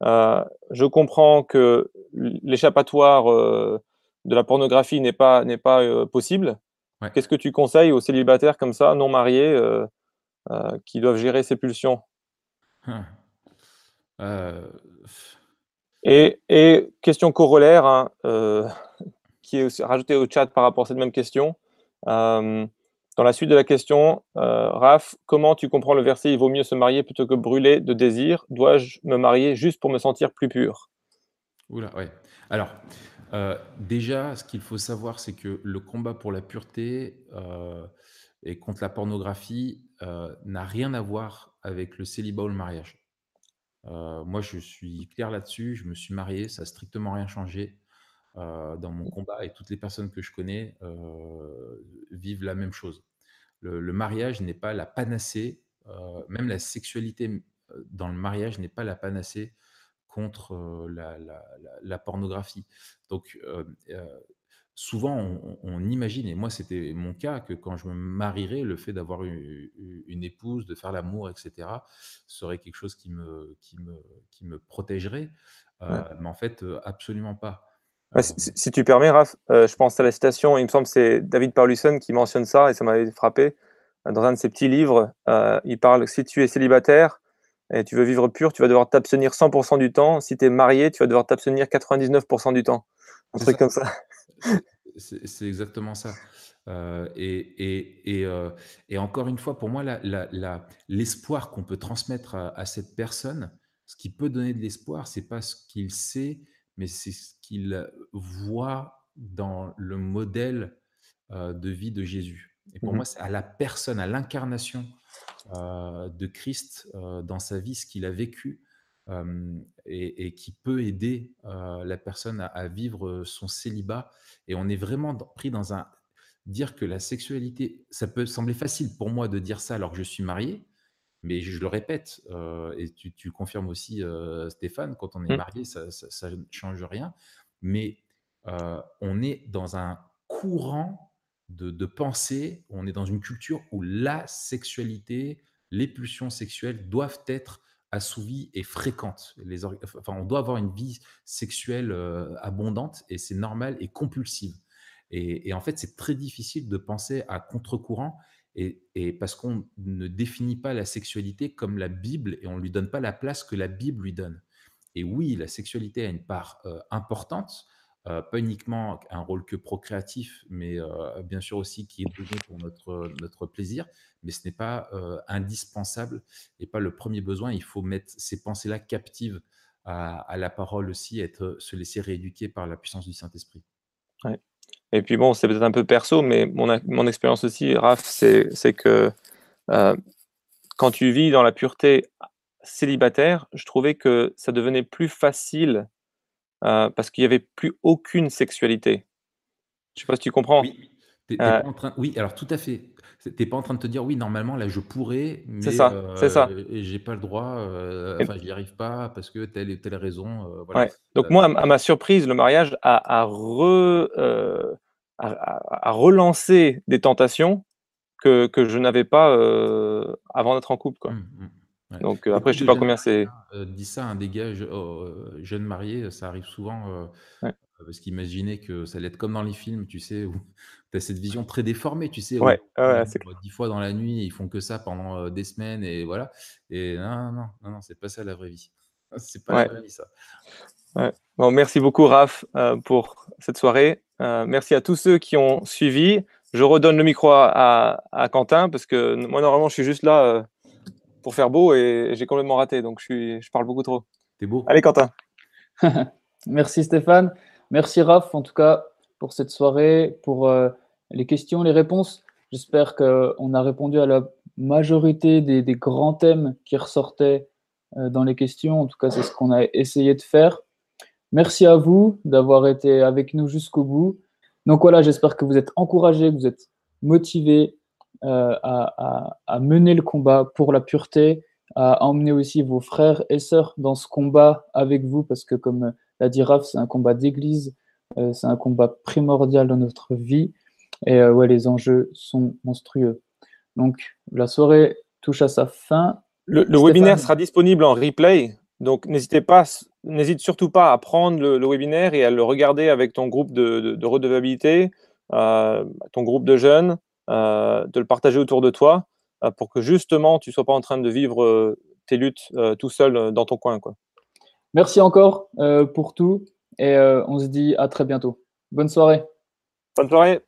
Euh, je comprends que l'échappatoire euh, de la pornographie n'est pas, n'est pas possible. Qu'est-ce que tu conseilles aux célibataires comme ça, non mariés, qui doivent gérer ces pulsions? Et, et, question corollaire, hein, qui est rajoutée au chat par rapport à cette même question. Dans la suite de la question, euh, Raph, comment tu comprends le verset Il vaut mieux se marier plutôt que brûler de désir Dois-je me marier juste pour me sentir plus pur? Oula, ouais. Alors, euh, déjà, ce qu'il faut savoir, c'est que le combat pour la pureté euh, et contre la pornographie n'a rien à voir avec le célibat ou le mariage. moi, je suis clair là-dessus. Je me suis marié, ça n'a strictement rien changé. dans mon combat et toutes les personnes que je connais vivent la même chose le, mariage n'est pas la panacée, euh, même la sexualité euh, dans le mariage n'est pas la panacée contre euh, la, pornographie. Donc, souvent, on, imagine, et moi c'était mon cas, que quand je me marierais, le fait d'avoir une, épouse, de faire l'amour, etc., serait quelque chose qui me, qui me, qui me protégerait. Mais en fait, absolument pas. Si, tu permets, Raph, euh, je pense à la citation, il me semble que c'est David Paulus qui mentionne ça, et ça m'avait frappé. Dans un de ses petits livres, euh, il parle si tu es célibataire et tu veux vivre pur, tu vas devoir t'abstenir 100% du temps. Si tu es marié, tu vas devoir t'abstenir 99% du temps. Un truc comme ça. C'est exactement ça. Euh, et, et, encore une fois, pour moi, l'espoir qu'on peut transmettre à, à, cette personne, ce qui peut donner de l'espoir, c'est pas ce qu'il sait, mais c'est ce qu'il voit dans le modèle de vie de Jésus. Et pour Mmh moi, c'est à la personne, à l'incarnation de Christ dans sa vie, ce qu'il a vécu, et, qui peut aider la personne à, vivre son célibat. Et on est vraiment pris dans un dire que la sexualité, ça peut sembler facile pour moi de dire ça alors que je suis marié, mais je, le répète, et tu, confirmes aussi, Stéphane, quand on est mmh. marié, ça, ne change rien. Mais on est dans un courant de, de pensée, on est dans une culture où la sexualité, les pulsions sexuelles doivent être assouvie et fréquente. Les enfin, on doit avoir une vie sexuelle euh, abondante et c'est normal et compulsive. Et, en fait, c'est très difficile de penser à contre-courant et, parce qu'on ne définit pas la sexualité comme la Bible et on ne lui donne pas la place que la Bible lui donne. Et oui, la sexualité a une part euh, importante, euh, pas uniquement un rôle que procréatif, mais bien sûr aussi qui est donné pour notre, notre plaisir, mais ce n'est pas indispensable et pas le premier besoin. Il faut mettre ces pensées-là captives à, la parole aussi, être, se laisser rééduquer par la puissance du Saint-Esprit. Et puis bon, c'est peut-être un peu perso, mais mon, mon expérience aussi, Raph, c'est que quand tu vis dans la pureté célibataire, je trouvais que ça devenait plus facile parce qu'il n'y avait plus aucune sexualité. Je ne sais pas si tu comprends. Oui. Pas en train... oui, alors tout à fait. Tu n'es pas en train de te dire, oui, normalement, là, je pourrais, mais c'est ça, c'est ça. j'ai pas le droit, enfin, je n'y arrive pas parce que telle et telle raison. voilà. Ouais. Donc, moi, à ma surprise, le mariage a, a, re, a, relancé des tentations que, que je n'avais pas avant d'être en couple. Quoi. Mmh, mmh. Donc après, je sais pas combien c'est. Euh, dis ça un des gars jeunes mariés, ça arrive souvent parce qu'imaginer que ça allait être comme dans les films, tu sais, où as cette vision très déformée, tu sais, ouais, dix fois dans la nuit, ils font que ça pendant des semaines et voilà. Et non, non, non, non, c'est pas ça la vraie vie. C'est pas la vraie vie, ça. Bon, merci beaucoup, Raph, pour cette soirée. merci à tous ceux qui ont suivi. Je redonne le micro à, à Quentin parce que moi, normalement, je suis juste là pour faire beau et j'ai complètement raté. Donc, je, suis, je parle beaucoup trop. T'es beau. Allez, Quentin. Merci, Stéphane. Merci, Raph, en tout cas, pour cette soirée, pour euh, les questions, les réponses. J'espère qu'on a répondu à la majorité des, grands thèmes qui ressortaient euh, dans les questions. En tout cas, c'est ce qu'on a essayé de faire. Merci à vous d'avoir été avec nous jusqu'au bout. Donc voilà, j'espère que vous êtes encouragés, que vous êtes motivés euh, à, mener le combat pour la pureté, à emmener aussi vos frères et sœurs dans ce combat avec vous, parce que comme l'a dit Raph, c'est un combat d'église, c'est un combat primordial dans notre vie, et euh, ouais, les enjeux sont monstrueux. Donc la soirée touche à sa fin. Le, webinaire sera disponible en replay, donc n'hésitez pas, n'hésite surtout pas à prendre le, webinaire et à le regarder avec ton groupe de, de, redevabilité, ton groupe de jeunes, euh, de le partager autour de toi euh, pour que justement tu ne sois pas en train de vivre euh, tes luttes tout seul dans ton coin. Quoi. Merci encore pour tout et on se dit à très bientôt. Bonne soirée. Bonne soirée.